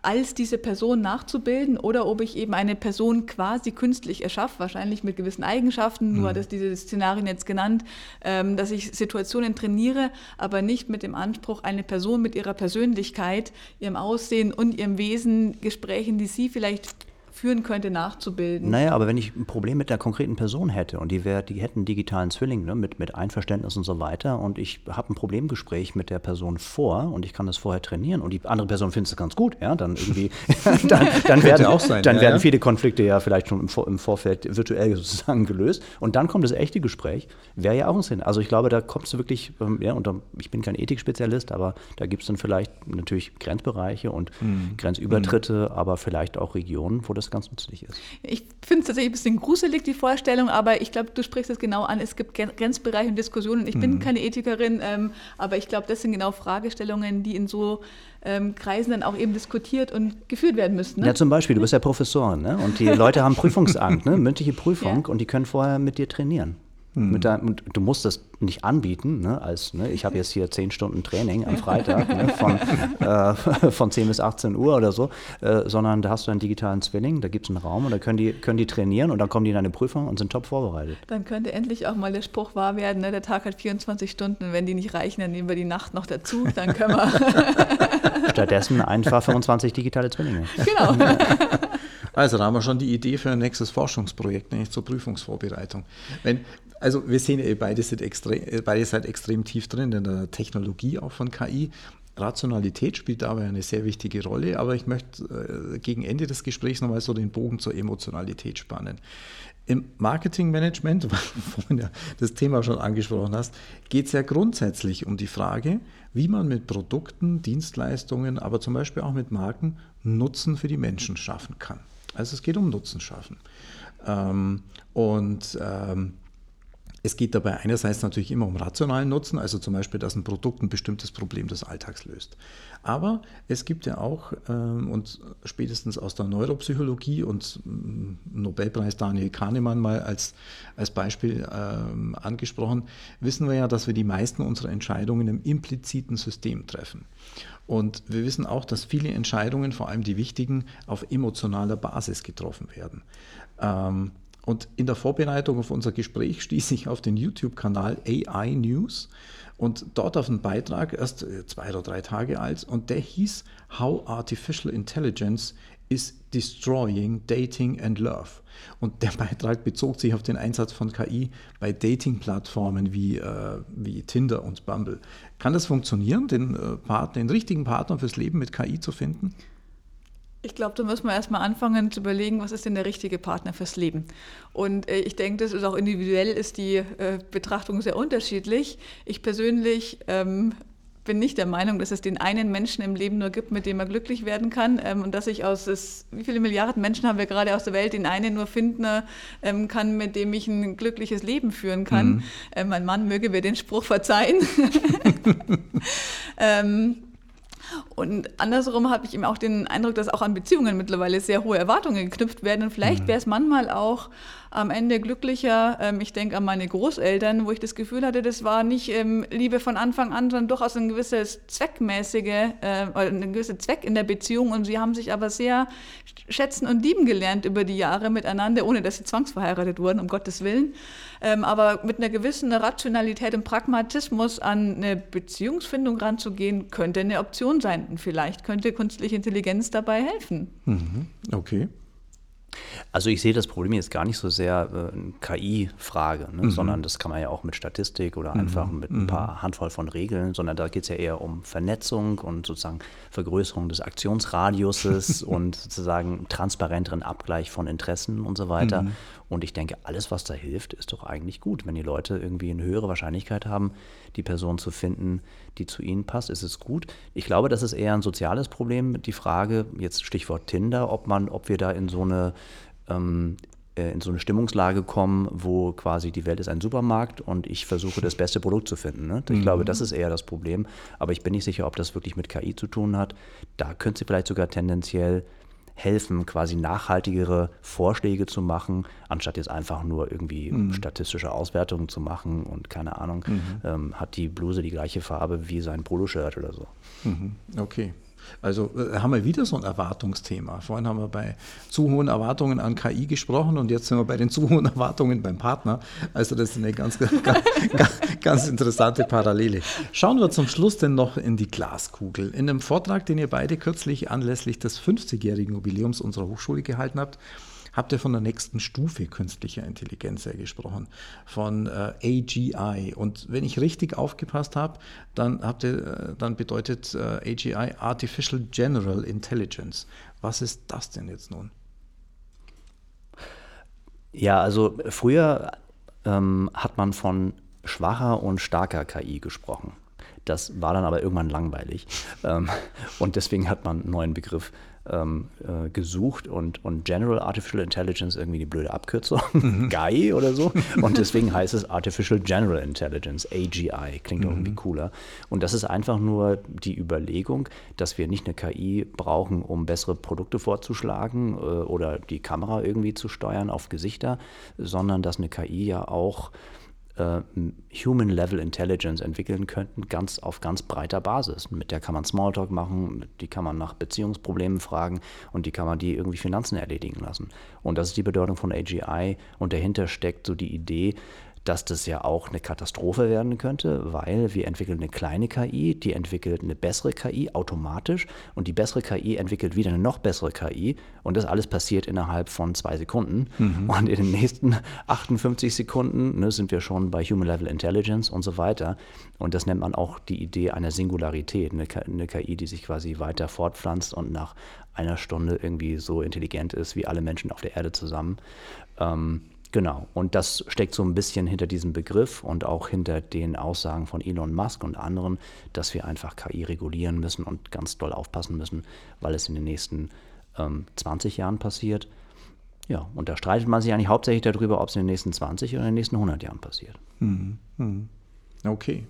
als diese Person nachzubilden oder ob ich eben eine Person quasi künstlich erschaffe, wahrscheinlich mit gewissen Eigenschaften, mhm. nur das diese Szenarien jetzt genannt, ähm, dass ich Situationen trainiere, aber nicht mit dem Anspruch, eine Person mit ihrer Persönlichkeit, ihrem Aussehen und ihrem Wesen, Gesprächen, die sie vielleicht führen könnte, nachzubilden. Naja, aber wenn ich ein Problem mit der konkreten Person hätte und die, wär, die hätten einen digitalen Zwilling ne, mit, mit Einverständnis und so weiter und ich habe ein Problemgespräch mit der Person vor und ich kann das vorher trainieren und die andere Person findet es ganz gut, ja, dann irgendwie, dann, dann, werden, auch sein, dann ja, werden ja. viele Konflikte ja vielleicht schon im, Vor im Vorfeld virtuell sozusagen gelöst und dann kommt das echte Gespräch, wäre ja auch ein Sinn. Also ich glaube, da kommst du wirklich, ähm, ja, und ich bin kein Ethikspezialist, aber da gibt es dann vielleicht natürlich Grenzbereiche und mhm. Grenzübertritte, mhm. aber vielleicht auch Regionen, wo das ganz nützlich ist. Ich finde es tatsächlich ein bisschen gruselig, die Vorstellung, aber ich glaube, du sprichst es genau an. Es gibt Grenzbereiche und Diskussionen. Ich mhm. bin keine Ethikerin, ähm, aber ich glaube, das sind genau Fragestellungen, die in so ähm, Kreisen dann auch eben diskutiert und geführt werden müssten. Ne? Ja, zum Beispiel, du bist ja Professorin ne? und die Leute haben Prüfungsangst, ne? mündliche Prüfung ja. und die können vorher mit dir trainieren. Mhm. Der, du musst das nicht anbieten, ne, als ne, ich habe jetzt hier zehn Stunden Training am Freitag ne, von, äh, von 10 bis 18 Uhr oder so, äh, sondern da hast du einen digitalen Zwilling, da gibt es einen Raum und da können die, können die trainieren und dann kommen die in eine Prüfung und sind top vorbereitet. Dann könnte endlich auch mal der Spruch wahr werden, ne, der Tag hat 24 Stunden, wenn die nicht reichen, dann nehmen wir die Nacht noch dazu, dann können wir. Stattdessen einfach 25 digitale Zwillinge. Genau. Also da haben wir schon die Idee für ein nächstes Forschungsprojekt, nämlich zur Prüfungsvorbereitung. Wenn, also wir sehen, beide sind extrem, beide seid extrem tief drin in der Technologie auch von KI. Rationalität spielt dabei eine sehr wichtige Rolle, aber ich möchte äh, gegen Ende des Gesprächs nochmal so den Bogen zur Emotionalität spannen. Im Marketingmanagement, wo du das Thema schon angesprochen hast, geht es ja grundsätzlich um die Frage, wie man mit Produkten, Dienstleistungen, aber zum Beispiel auch mit Marken Nutzen für die Menschen schaffen kann. Also es geht um Nutzen schaffen. Ähm, und ähm, es geht dabei einerseits natürlich immer um rationalen Nutzen, also zum Beispiel, dass ein Produkt ein bestimmtes Problem des Alltags löst. Aber es gibt ja auch, ähm, und spätestens aus der Neuropsychologie und ähm, Nobelpreis Daniel Kahnemann mal als, als Beispiel ähm, angesprochen, wissen wir ja, dass wir die meisten unserer Entscheidungen im impliziten System treffen. Und wir wissen auch, dass viele Entscheidungen, vor allem die wichtigen, auf emotionaler Basis getroffen werden. Und in der Vorbereitung auf unser Gespräch stieß ich auf den YouTube-Kanal AI News und dort auf einen Beitrag, erst äh, zwei oder drei Tage alt, und der hieß How Artificial Intelligence is Destroying Dating and Love. Und der Beitrag bezog sich auf den Einsatz von KI bei Dating-Plattformen wie, äh, wie Tinder und Bumble. Kann das funktionieren, den, äh, Partner, den richtigen Partner fürs Leben mit KI zu finden? Ich glaube, da müssen wir erstmal anfangen zu überlegen, was ist denn der richtige Partner fürs Leben. Und äh, ich denke, das ist auch individuell, ist die äh, Betrachtung sehr unterschiedlich. Ich persönlich ähm, bin nicht der Meinung, dass es den einen Menschen im Leben nur gibt, mit dem man glücklich werden kann ähm, und dass ich aus, es, wie viele Milliarden Menschen haben wir gerade aus der Welt, den einen nur finden ähm, kann, mit dem ich ein glückliches Leben führen kann. Mhm. Äh, mein Mann möge mir den Spruch verzeihen. und andersrum habe ich eben auch den Eindruck, dass auch an Beziehungen mittlerweile sehr hohe Erwartungen geknüpft werden. Und vielleicht mhm. wäre es manchmal auch am Ende glücklicher. Ähm, ich denke an meine Großeltern, wo ich das Gefühl hatte, das war nicht ähm, Liebe von Anfang an, sondern durchaus ein gewisses zweckmäßige äh, oder ein gewisser Zweck in der Beziehung. Und sie haben sich aber sehr schätzen und lieben gelernt über die Jahre miteinander, ohne dass sie zwangsverheiratet wurden, um Gottes Willen. Ähm, aber mit einer gewissen Rationalität und Pragmatismus an eine Beziehungsfindung ranzugehen, könnte eine Option sein. Und vielleicht könnte künstliche Intelligenz dabei helfen. Mhm. Okay. Also ich sehe das Problem jetzt gar nicht so sehr äh, eine KI-Frage, ne? mhm. sondern das kann man ja auch mit Statistik oder mhm. einfach mit ein mhm. paar Handvoll von Regeln, sondern da geht es ja eher um Vernetzung und sozusagen Vergrößerung des Aktionsradiuses und sozusagen transparenteren Abgleich von Interessen und so weiter. Mhm. Und ich denke, alles, was da hilft, ist doch eigentlich gut. Wenn die Leute irgendwie eine höhere Wahrscheinlichkeit haben, die Person zu finden, die zu ihnen passt, ist es gut. Ich glaube, das ist eher ein soziales Problem. Die Frage, jetzt Stichwort Tinder, ob man, ob wir da in so eine ähm, äh, in so eine Stimmungslage kommen, wo quasi die Welt ist ein Supermarkt und ich versuche das beste Produkt zu finden. Ne? Ich mhm. glaube, das ist eher das Problem. Aber ich bin nicht sicher, ob das wirklich mit KI zu tun hat. Da könnte sie vielleicht sogar tendenziell helfen, quasi nachhaltigere Vorschläge zu machen, anstatt jetzt einfach nur irgendwie mhm. statistische Auswertungen zu machen und keine Ahnung, mhm. ähm, hat die Bluse die gleiche Farbe wie sein Poloshirt oder so. Mhm. Okay. Also äh, haben wir wieder so ein Erwartungsthema. Vorhin haben wir bei zu hohen Erwartungen an KI gesprochen und jetzt sind wir bei den zu hohen Erwartungen beim Partner. Also das ist eine ganz, ganz, ganz interessante Parallele. Schauen wir zum Schluss denn noch in die Glaskugel. In einem Vortrag, den ihr beide kürzlich anlässlich des 50-jährigen Jubiläums unserer Hochschule gehalten habt, habt ihr von der nächsten Stufe künstlicher Intelligenz ja gesprochen, von äh, AGI. Und wenn ich richtig aufgepasst habe, dann, habt ihr, äh, dann bedeutet äh, AGI Artificial General Intelligence. Was ist das denn jetzt nun? Ja, also früher ähm, hat man von schwacher und starker KI gesprochen. Das war dann aber irgendwann langweilig. Ähm, und deswegen hat man einen neuen Begriff ähm, äh, gesucht und, und General Artificial Intelligence irgendwie die blöde Abkürzung, mhm. GAI oder so. Und deswegen heißt es Artificial General Intelligence, AGI, klingt mhm. irgendwie cooler. Und das ist einfach nur die Überlegung, dass wir nicht eine KI brauchen, um bessere Produkte vorzuschlagen äh, oder die Kamera irgendwie zu steuern auf Gesichter, sondern dass eine KI ja auch äh, Human-Level Intelligence entwickeln könnten, ganz auf ganz breiter Basis. Mit der kann man Smalltalk machen, die kann man nach Beziehungsproblemen fragen und die kann man die irgendwie Finanzen erledigen lassen. Und das ist die Bedeutung von AGI und dahinter steckt so die Idee, dass das ja auch eine Katastrophe werden könnte, weil wir entwickeln eine kleine KI, die entwickelt eine bessere KI automatisch und die bessere KI entwickelt wieder eine noch bessere KI und das alles passiert innerhalb von zwei Sekunden. Mhm. Und in den nächsten 58 Sekunden ne, sind wir schon bei Human Level Intelligence und so weiter. Und das nennt man auch die Idee einer Singularität, eine, eine KI, die sich quasi weiter fortpflanzt und nach einer Stunde irgendwie so intelligent ist wie alle Menschen auf der Erde zusammen. Ähm, Genau, und das steckt so ein bisschen hinter diesem Begriff und auch hinter den Aussagen von Elon Musk und anderen, dass wir einfach KI regulieren müssen und ganz doll aufpassen müssen, weil es in den nächsten ähm, 20 Jahren passiert. Ja, und da streitet man sich eigentlich hauptsächlich darüber, ob es in den nächsten 20 oder in den nächsten 100 Jahren passiert. Mhm. Okay.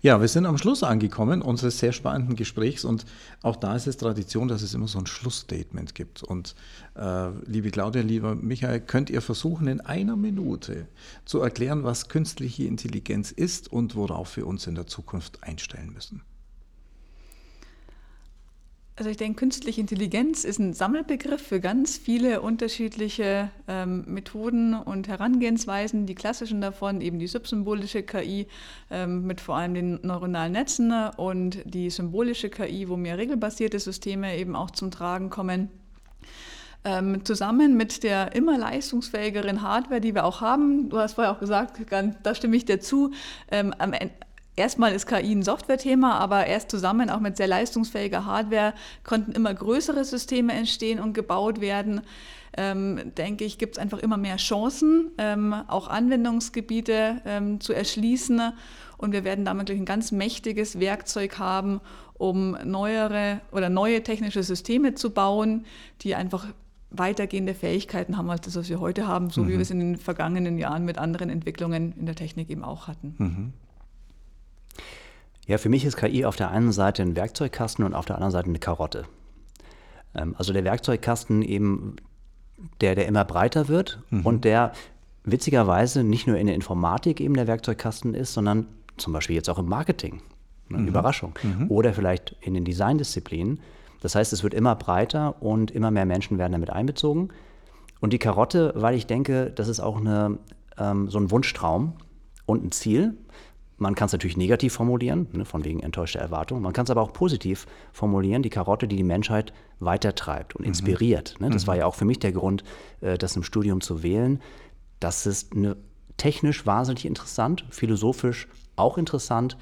Ja, wir sind am Schluss angekommen unseres sehr spannenden Gesprächs und auch da ist es Tradition, dass es immer so ein Schlussstatement gibt. Und äh, liebe Claudia, lieber Michael, könnt ihr versuchen, in einer Minute zu erklären, was künstliche Intelligenz ist und worauf wir uns in der Zukunft einstellen müssen? Also ich denke, künstliche Intelligenz ist ein Sammelbegriff für ganz viele unterschiedliche ähm, Methoden und Herangehensweisen. Die klassischen davon, eben die subsymbolische KI ähm, mit vor allem den neuronalen Netzen und die symbolische KI, wo mehr regelbasierte Systeme eben auch zum Tragen kommen. Ähm, zusammen mit der immer leistungsfähigeren Hardware, die wir auch haben, du hast vorher auch gesagt, da stimme ich dir zu, ähm, am Erstmal ist KI ein Software-Thema, aber erst zusammen, auch mit sehr leistungsfähiger Hardware, konnten immer größere Systeme entstehen und gebaut werden. Ähm, denke ich, gibt es einfach immer mehr Chancen, ähm, auch Anwendungsgebiete ähm, zu erschließen. Und wir werden damit ein ganz mächtiges Werkzeug haben, um neuere oder neue technische Systeme zu bauen, die einfach weitergehende Fähigkeiten haben als das, was wir heute haben, so mhm. wie wir es in den vergangenen Jahren mit anderen Entwicklungen in der Technik eben auch hatten. Mhm. Ja, für mich ist KI auf der einen Seite ein Werkzeugkasten und auf der anderen Seite eine Karotte. Ähm, also der Werkzeugkasten eben, der, der immer breiter wird mhm. und der witzigerweise nicht nur in der Informatik eben der Werkzeugkasten ist, sondern zum Beispiel jetzt auch im Marketing. Eine mhm. Überraschung. Mhm. Oder vielleicht in den Designdisziplinen. Das heißt, es wird immer breiter und immer mehr Menschen werden damit einbezogen. Und die Karotte, weil ich denke, das ist auch eine, ähm, so ein Wunschtraum und ein Ziel, man kann es natürlich negativ formulieren, ne, von wegen enttäuschter Erwartung. Man kann es aber auch positiv formulieren, die Karotte, die die Menschheit weitertreibt und mhm. inspiriert. Ne? Das mhm. war ja auch für mich der Grund, äh, das im Studium zu wählen. Das ist eine, technisch wahnsinnig interessant, philosophisch auch interessant.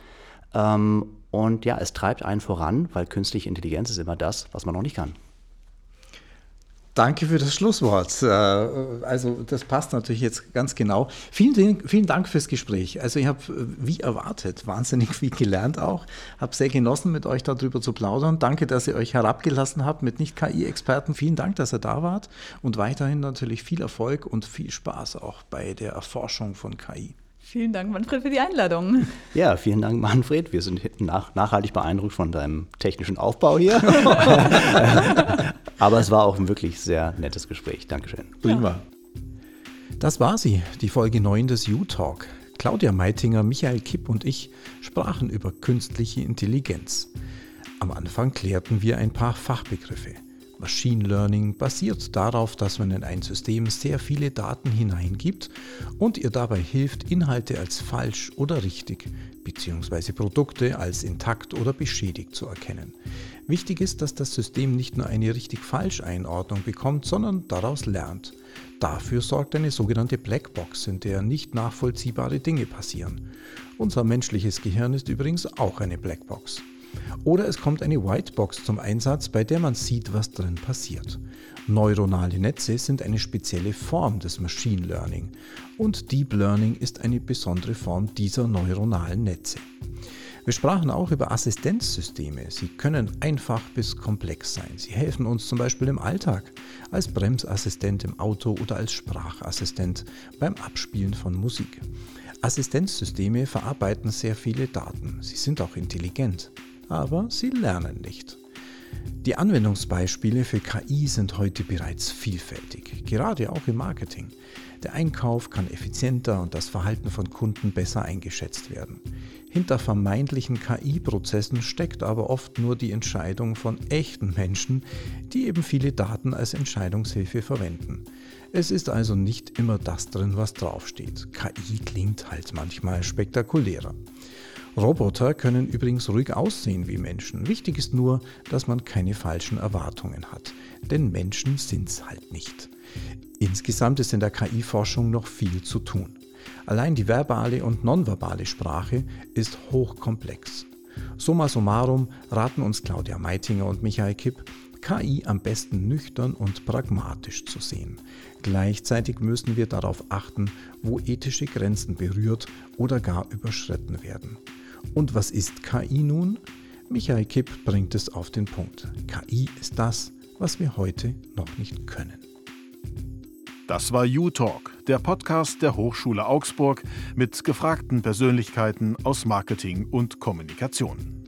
Ähm, und ja, es treibt einen voran, weil künstliche Intelligenz ist immer das, was man noch nicht kann. Danke für das Schlusswort. Äh, also das passt natürlich jetzt ganz genau. Vielen, vielen Dank fürs Gespräch. Also ich habe, wie erwartet, wahnsinnig viel gelernt auch. Habe sehr genossen, mit euch darüber zu plaudern. Danke, dass ihr euch herabgelassen habt mit Nicht-KI-Experten. Vielen Dank, dass ihr da wart. Und weiterhin natürlich viel Erfolg und viel Spaß auch bei der Erforschung von KI. Vielen Dank, Manfred, für die Einladung. Ja, vielen Dank, Manfred. Wir sind nach, nachhaltig beeindruckt von deinem technischen Aufbau hier. Aber es war auch ein wirklich sehr nettes Gespräch. Dankeschön. Prima. Das war sie, die Folge 9 des U-Talk. Claudia Meitinger, Michael Kipp und ich sprachen über künstliche Intelligenz. Am Anfang klärten wir ein paar Fachbegriffe. Machine Learning basiert darauf, dass man in ein System sehr viele Daten hineingibt und ihr dabei hilft, Inhalte als falsch oder richtig bzw. Produkte als intakt oder beschädigt zu erkennen. Wichtig ist, dass das System nicht nur eine richtig-falsch-Einordnung bekommt, sondern daraus lernt. Dafür sorgt eine sogenannte Blackbox, in der nicht nachvollziehbare Dinge passieren. Unser menschliches Gehirn ist übrigens auch eine Blackbox. Oder es kommt eine Whitebox zum Einsatz, bei der man sieht, was drin passiert. Neuronale Netze sind eine spezielle Form des Machine Learning und Deep Learning ist eine besondere Form dieser neuronalen Netze. Wir sprachen auch über Assistenzsysteme. Sie können einfach bis komplex sein. Sie helfen uns zum Beispiel im Alltag, als Bremsassistent im Auto oder als Sprachassistent beim Abspielen von Musik. Assistenzsysteme verarbeiten sehr viele Daten. Sie sind auch intelligent aber sie lernen nicht. Die Anwendungsbeispiele für KI sind heute bereits vielfältig, gerade auch im Marketing. Der Einkauf kann effizienter und das Verhalten von Kunden besser eingeschätzt werden. Hinter vermeintlichen KI-Prozessen steckt aber oft nur die Entscheidung von echten Menschen, die eben viele Daten als Entscheidungshilfe verwenden. Es ist also nicht immer das drin, was draufsteht. KI klingt halt manchmal spektakulärer. Roboter können übrigens ruhig aussehen wie Menschen. Wichtig ist nur, dass man keine falschen Erwartungen hat. Denn Menschen sind's halt nicht. Insgesamt ist in der KI-Forschung noch viel zu tun. Allein die verbale und nonverbale Sprache ist hochkomplex. Summa summarum raten uns Claudia Meitinger und Michael Kipp, KI am besten nüchtern und pragmatisch zu sehen. Gleichzeitig müssen wir darauf achten, wo ethische Grenzen berührt oder gar überschritten werden. Und was ist KI nun? Michael Kipp bringt es auf den Punkt. KI ist das, was wir heute noch nicht können. Das war U-Talk, der Podcast der Hochschule Augsburg mit gefragten Persönlichkeiten aus Marketing und Kommunikation.